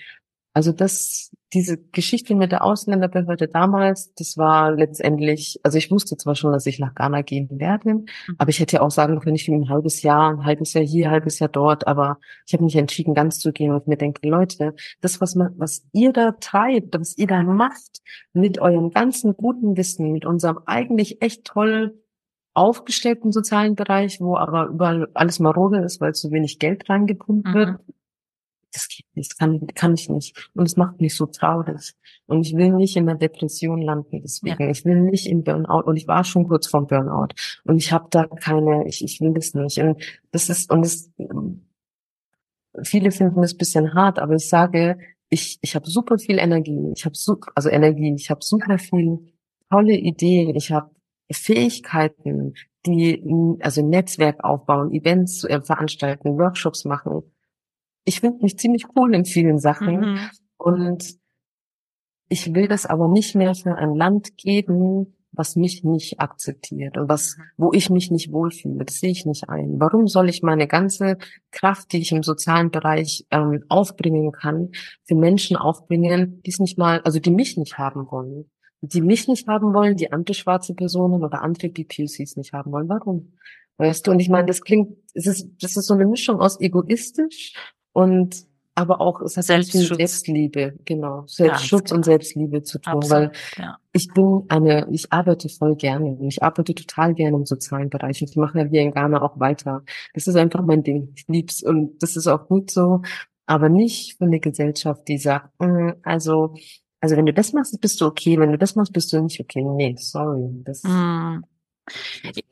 Also das, diese Geschichte mit der Ausländerbehörde damals, das war letztendlich, also ich wusste zwar schon, dass ich nach Ghana gehen werde, mhm. aber ich hätte auch sagen können, ich bin ein halbes Jahr, ein halbes Jahr hier, ein halbes Jahr dort, aber ich habe mich entschieden, ganz zu gehen und mir denke, Leute, das, was man, was ihr da treibt, was ihr da macht, mit eurem ganzen guten Wissen, mit unserem eigentlich echt toll aufgestellten sozialen Bereich, wo aber überall alles marode ist, weil zu wenig Geld reingepumpt mhm. wird, das geht nicht, das kann, kann ich nicht. Und es macht mich so traurig. Und ich will nicht in der Depression landen, deswegen. Ja. Ich will nicht im Burnout. Und ich war schon kurz vorm Burnout. Und ich habe da keine, ich, ich will das nicht. Und das ist, und es, viele finden es bisschen hart, aber ich sage, ich, ich habe super viel Energie. Ich habe super, also Energie, ich habe super viel tolle Ideen. Ich habe Fähigkeiten, die, also Netzwerk aufbauen, Events äh, veranstalten, Workshops machen ich finde mich ziemlich cool in vielen Sachen. Mhm. Und ich will das aber nicht mehr für ein Land geben, was mich nicht akzeptiert und was, mhm. wo ich mich nicht wohlfühle. Das sehe ich nicht ein. Warum soll ich meine ganze Kraft, die ich im sozialen Bereich ähm, aufbringen kann, für Menschen aufbringen, die es nicht mal, also die mich nicht haben wollen? Die mich nicht haben wollen, die antischwarze Personen oder andere BPUCs nicht haben wollen. Warum? Weißt du, und ich meine, das klingt, es ist, das ist so eine Mischung aus egoistisch und aber auch es hat Selbstschutz. Selbstliebe, genau, Selbstschutz ja, und Selbstliebe zu tun, Absolut, weil ja. ich bin eine, ich arbeite voll gerne, ich arbeite total gerne im sozialen Bereich und ich mache ja hier in Ghana auch weiter. Das ist einfach mein Ding, ich lieb's und das ist auch gut so, aber nicht für eine Gesellschaft, die sagt, mm, also also wenn du das machst, bist du okay, wenn du das machst, bist du nicht okay. Nee, sorry, das mm.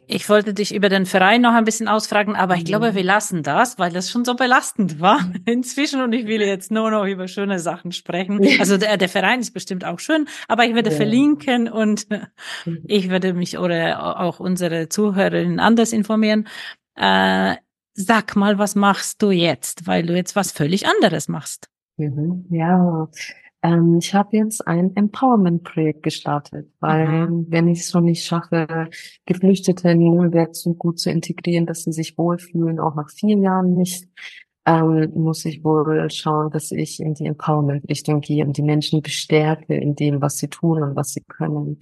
Ich wollte dich über den Verein noch ein bisschen ausfragen, aber ich glaube, mhm. wir lassen das, weil das schon so belastend war inzwischen und ich will jetzt nur noch über schöne Sachen sprechen. Also der, der Verein ist bestimmt auch schön, aber ich werde ja. verlinken und mhm. ich werde mich oder auch unsere Zuhörerinnen anders informieren. Äh, sag mal, was machst du jetzt, weil du jetzt was völlig anderes machst? Mhm. Ja, ähm, ich habe jetzt ein Empowerment-Projekt gestartet, weil mhm. wenn ich es schon nicht schaffe, Geflüchtete in Nürnberg so gut zu integrieren, dass sie sich wohlfühlen, auch nach vier Jahren nicht, ähm, muss ich wohl schauen, dass ich in die Empowerment-Richtung gehe und die Menschen bestärke in dem, was sie tun und was sie können.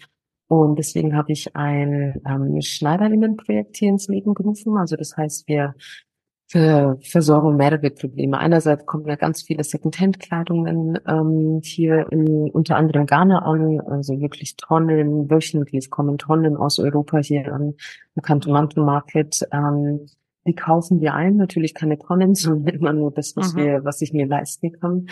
Und deswegen habe ich ein ähm, Schneiderinnen-Projekt hier ins Leben gerufen. Also das heißt, wir für Versorgung mehrere Probleme. Einerseits kommen ja ganz viele Secondhand-Kleidungen ähm, hier in unter anderem Ghana an, also wirklich Tonnen, wöchentlich kommen Tonnen aus Europa hier an den Kantonanten Market. Ähm, die kaufen wir ein, natürlich keine Tonnen, sondern immer nur das, was mhm. wir, was ich mir leisten kann.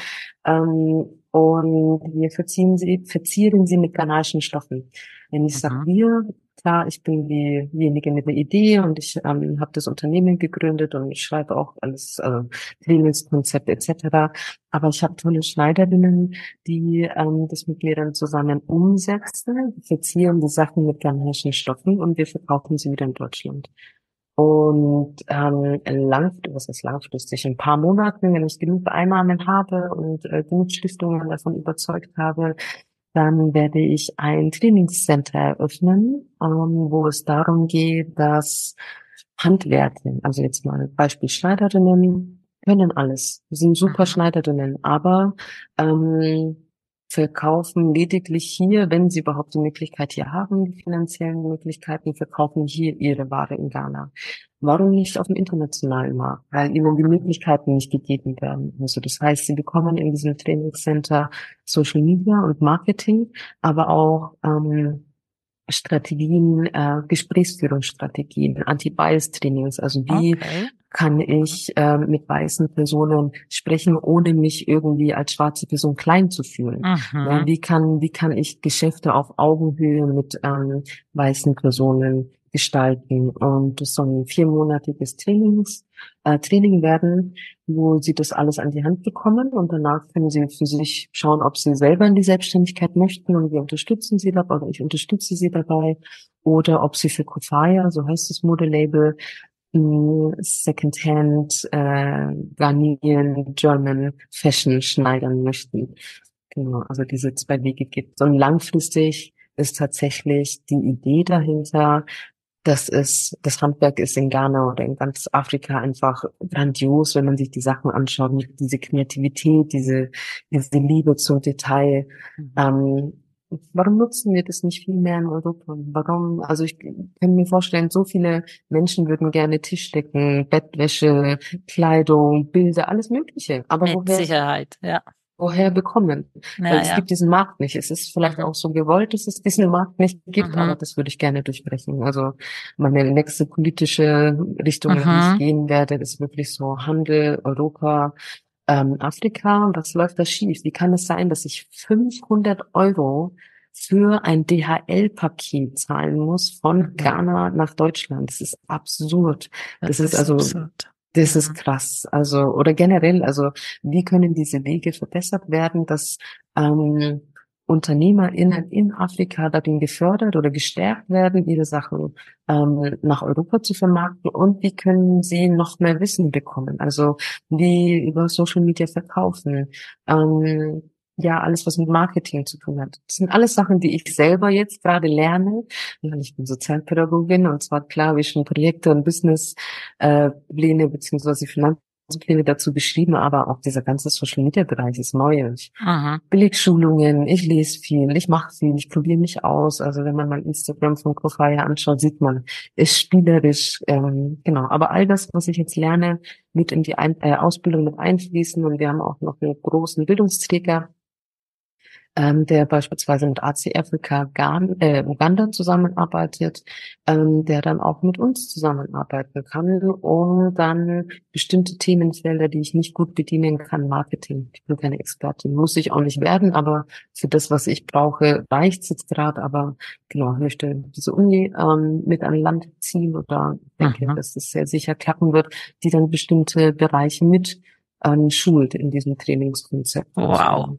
Ähm, und wir verziehen sie, verzieren sie mit ghanaischen Stoffen. Wenn ich mhm. sage wir, klar, ich bin diejenige mit der Idee und ich ähm, habe das Unternehmen gegründet und ich schreibe auch alles, also Trainingskonzept etc. Aber ich habe tolle Schneiderinnen, die ähm, das mit mir dann zusammen umsetzen, verzieren die Sachen mit garnischen Stoffen und wir verkaufen sie wieder in Deutschland. Und ähm, lang, was ist langfristig? In ein paar Monaten, wenn ich genug Einnahmen habe und äh, genug Stiftungen davon überzeugt habe, dann werde ich ein Trainingscenter eröffnen, ähm, wo es darum geht, dass Handwerke, also jetzt mal Beispiel Schneiderinnen, können alles, sind super Schneiderinnen, aber ähm, verkaufen lediglich hier, wenn sie überhaupt die Möglichkeit hier haben, die finanziellen Möglichkeiten, verkaufen hier ihre Ware in Ghana. Warum nicht auf dem internationalen Markt? Weil ihnen die Möglichkeiten nicht gegeben werden. Also das heißt, sie bekommen in diesem Trainingscenter Social Media und Marketing, aber auch ähm, Strategien, äh, Gesprächsführungsstrategien, Anti-Bias-Trainings, also wie okay kann ich äh, mit weißen Personen sprechen, ohne mich irgendwie als schwarze Person klein zu fühlen? Ja, wie kann wie kann ich Geschäfte auf Augenhöhe mit ähm, weißen Personen gestalten? Und das soll ein viermonatiges Trainings, äh, Training werden, wo sie das alles an die Hand bekommen und danach können sie für sich schauen, ob sie selber in die Selbstständigkeit möchten und wir unterstützen sie dabei oder ich unterstütze sie dabei oder ob sie für Kofaya, so heißt das Modelabel, Secondhand äh, Ghanaian German Fashion schneidern möchten. Genau, also diese zwei Wege gibt. Und langfristig ist tatsächlich die Idee dahinter, dass es, das Handwerk ist in Ghana oder in ganz Afrika einfach grandios, wenn man sich die Sachen anschaut, diese Kreativität, diese, diese Liebe zum Detail. Mhm. Ähm, Warum nutzen wir das nicht viel mehr in Europa? Warum? Also ich kann mir vorstellen, so viele Menschen würden gerne Tischdecken, Bettwäsche, Kleidung, Bilder, alles Mögliche. Aber Mit woher, Sicherheit, ja. Woher bekommen? Ja, Weil es ja. gibt diesen Markt nicht. Es ist vielleicht mhm. auch so gewollt, dass es diesen Markt nicht gibt, mhm. aber das würde ich gerne durchbrechen. Also meine nächste politische Richtung, mhm. in die ich mhm. gehen werde, ist wirklich so Handel, Europa, ähm, Afrika, was läuft da schief? Wie kann es sein, dass ich 500 Euro für ein DHL-Paket zahlen muss von mhm. Ghana nach Deutschland? Das ist absurd. Das, das ist, ist, also, absurd. Das ist mhm. krass. Also, oder generell, also, wie können diese Wege verbessert werden, dass, ähm, UnternehmerInnen in Afrika darin gefördert oder gestärkt werden, ihre Sachen ähm, nach Europa zu vermarkten und wie können sie noch mehr Wissen bekommen, also wie über Social Media verkaufen, ähm, ja, alles, was mit Marketing zu tun hat. Das sind alles Sachen, die ich selber jetzt gerade lerne, weil ich bin Sozialpädagogin und zwar klar habe ich schon Projekte und Business äh, beziehungsweise Finanz Pläne dazu beschrieben, aber auch dieser ganze Social Media Bereich ist neu. Ich Belegschulungen, ich lese viel, ich mache viel, ich probiere mich aus. Also wenn man mal Instagram von Kofaya anschaut, sieht man, ist spielerisch, ähm, genau. Aber all das, was ich jetzt lerne, mit in die Ein äh, Ausbildung mit einfließen und wir haben auch noch einen großen Bildungsträger ähm, der beispielsweise mit AC Africa Gan äh, Uganda zusammenarbeitet, ähm, der dann auch mit uns zusammenarbeiten kann, um dann bestimmte Themenfelder, die ich nicht gut bedienen kann, Marketing. Ich bin keine Expertin, muss ich auch nicht werden, aber für das, was ich brauche, reicht es jetzt gerade. Aber genau, ich möchte diese Uni ähm, mit an Land ziehen oder denke, Aha. dass es sehr sicher klappen wird, die dann bestimmte Bereiche mit ähm, schult in diesem Trainingskonzept. Wow.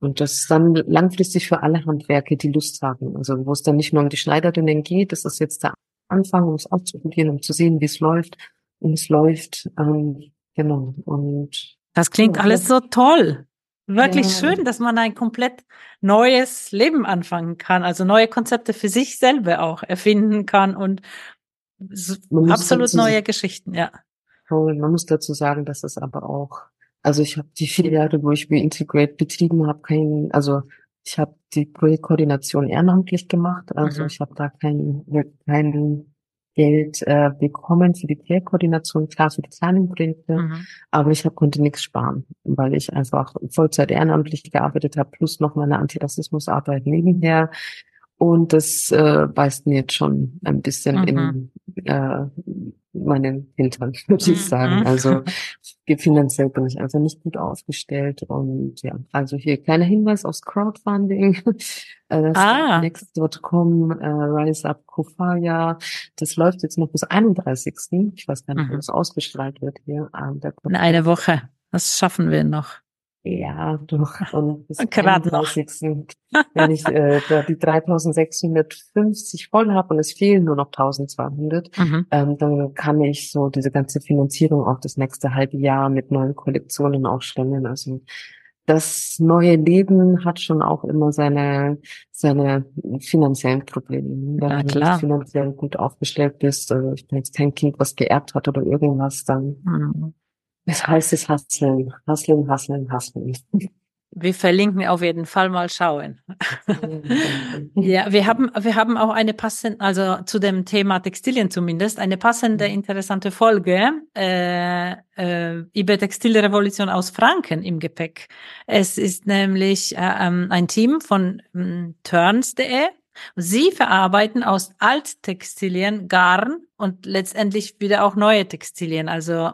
Und das ist dann langfristig für alle Handwerke, die Lust haben. Also wo es dann nicht nur um die Schneiderinnen geht, das ist jetzt der Anfang, um es auszuprobieren, um zu sehen, wie es läuft. Und es läuft, ähm, genau. Und das klingt ja, alles so toll. Wirklich ja. schön, dass man ein komplett neues Leben anfangen kann, also neue Konzepte für sich selber auch erfinden kann und absolut neue Geschichten, ja. Man muss dazu sagen, dass es aber auch also ich habe die vier Jahre, wo ich Reintegrate betrieben habe, kein, also ich habe die Projektkoordination ehrenamtlich gemacht, also mhm. ich habe da kein, kein Geld äh, bekommen für die Projektkoordination, klar für die kleinen Projekte, mhm. aber ich hab, konnte nichts sparen, weil ich einfach Vollzeit ehrenamtlich gearbeitet habe, plus noch meine Antirassismusarbeit nebenher. Und das äh, beißt mir jetzt schon ein bisschen mhm. in, äh, meinen Hintern, würde ich sagen. Mhm. Also finanziell bin ich einfach nicht gut aufgestellt. Und ja, also hier kleiner Hinweis aufs Crowdfunding. Äh, Das Ah. Next.com, äh, Rise Up Kofaya. Das läuft jetzt noch bis 31. Ich weiß gar nicht, Mhm. ob es ausgestrahlt wird hier. Ähm, der In einer Woche. Das schaffen wir noch. Ja, doch. Und bis Gerade noch. 31. Wenn ich äh, die 3650 voll habe und es fehlen nur noch 1200, Mhm. ähm, dann kann ich so diese ganze Finanzierung auch das nächste halbe Jahr mit neuen Kollektionen auch stemmen. Also das neue Leben hat schon auch immer seine, seine finanziellen Probleme. Wenn du klar. nicht finanziell gut aufgestellt bist, also ich bin jetzt kein Kind, was geerbt hat oder irgendwas, dann Mhm. Es heißt es Hasseln, Hasseln, Hasseln, Hasseln. Wir verlinken auf jeden Fall mal schauen. Ja, wir haben, wir haben auch eine passende, also zu dem Thema Textilien zumindest, eine passende, Mhm. interessante Folge äh, äh, über Textilrevolution aus Franken im Gepäck. Es ist nämlich äh, ähm, ein Team von ähm, Turns.de. Sie verarbeiten aus Alttextilien Garn und letztendlich wieder auch neue Textilien. Also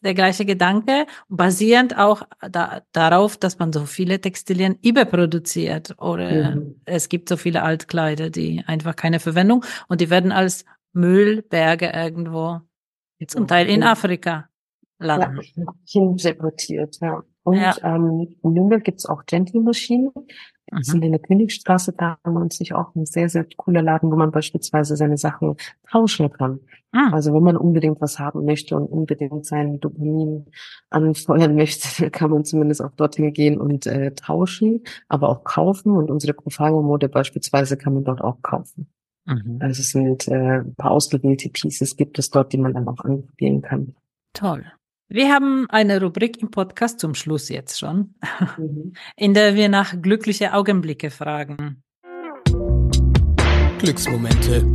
der gleiche Gedanke, basierend auch da, darauf, dass man so viele Textilien überproduziert oder Mhm. es gibt so viele Altkleider, die einfach keine Verwendung und die werden als Müllberge irgendwo, zum Teil in Afrika, Ja, landen. hindeportiert, ja. Und Ja. ähm, in Nürnberg gibt's auch Gentle-Maschinen. Die Mhm. sind in der Königstraße da und sich auch ein sehr, sehr cooler Laden, wo man beispielsweise seine Sachen tauschen kann. Mhm. Also wenn man unbedingt was haben möchte und unbedingt sein Dopamin anfeuern möchte, kann man zumindest auch dorthin gehen und äh, tauschen, aber auch kaufen. Und unsere Kofaya-Mode beispielsweise kann man dort auch kaufen. Mhm. Also es sind äh, ein paar ausgewählte Pieces gibt es dort, die man dann auch anprobieren kann. Toll. Wir haben eine Rubrik im Podcast zum Schluss jetzt schon, Mhm. in der wir nach glückliche Augenblicke fragen. Glücksmomente.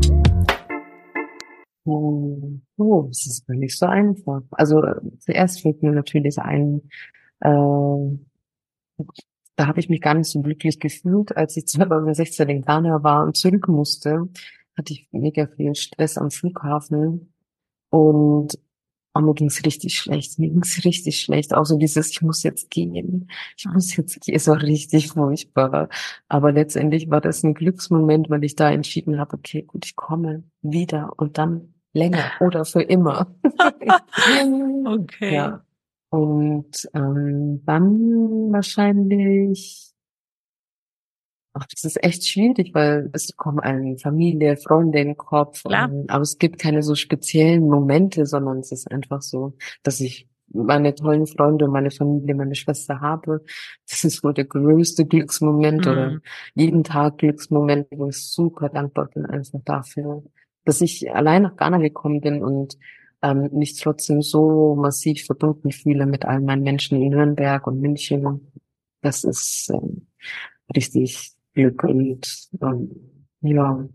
Oh, oh, das ist gar nicht so einfach. Also äh, zuerst fällt mir natürlich ein, äh, da habe ich mich gar nicht so glücklich gefühlt, als ich 2016 in Ghana war und zurück musste, hatte ich mega viel Stress am Flughafen und oh, mir ging's richtig schlecht, mir ging's richtig schlecht. Auch so dieses, ich muss jetzt gehen, ich muss jetzt gehen, es war richtig furchtbar. Aber letztendlich war das ein Glücksmoment, weil ich da entschieden habe, okay, gut, ich komme wieder und dann länger oder für immer. Okay. Ja. Und ähm, dann wahrscheinlich, ach, das ist echt schwierig, weil es kommen eine Familie, Freunde in den Kopf. Und, aber es gibt keine so speziellen Momente, sondern es ist einfach so, dass ich meine tollen Freunde und meine Familie, meine Schwester habe. Das ist wohl der größte Glücksmoment Mhm. oder jeden Tag Glücksmoment, wo ich super dankbar bin einfach dafür, dass ich allein nach Ghana gekommen bin und ähm, mich trotzdem so massiv verbunden fühle mit all meinen Menschen in Nürnberg und München. Das ist ähm, richtig Glück und ähm, ja.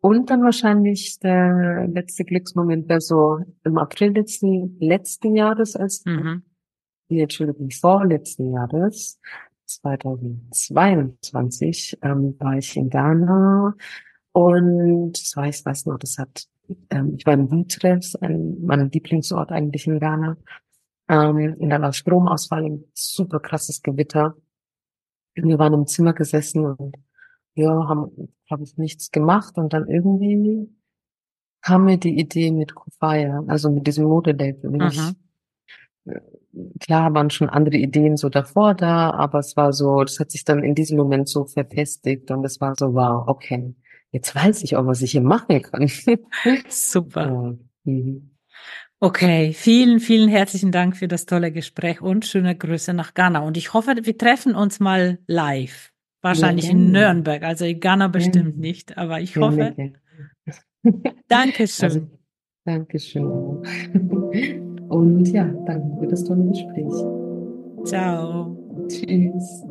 Und dann wahrscheinlich der letzte Glücksmoment wäre so im April letzten, letzten Jahres, als Mhm. nee, Entschuldigung, vorletzten Jahres, 2022, ähm, war ich in Ghana und das war, ich weiß noch, das hat, ähm, ich war in Butres, ein, mein Lieblingsort eigentlich in Ghana, ähm, in einer Stromausfall, ein super krasses Gewitter. Wir waren im Zimmer gesessen und ja, haben, habe ich nichts gemacht und dann irgendwie kam mir die Idee mit Kufaya, also mit diesem Modelabel. Und ich, äh, klar waren schon andere Ideen so davor da, aber es war so, das hat sich dann in diesem Moment so verfestigt und es war so, wow, okay, jetzt weiß ich auch, was ich hier machen kann. Super. ja. mhm. Okay, vielen, vielen herzlichen Dank für das tolle Gespräch und schöne Grüße nach Ghana. Und ich hoffe, wir treffen uns mal live. Wahrscheinlich Ja, in. Nürnberg, also in Ghana bestimmt Gerne. nicht, aber ich hoffe. gerne. Dankeschön. Also, Dankeschön. Und ja, danke für das tolle Gespräch. Ciao. Tschüss.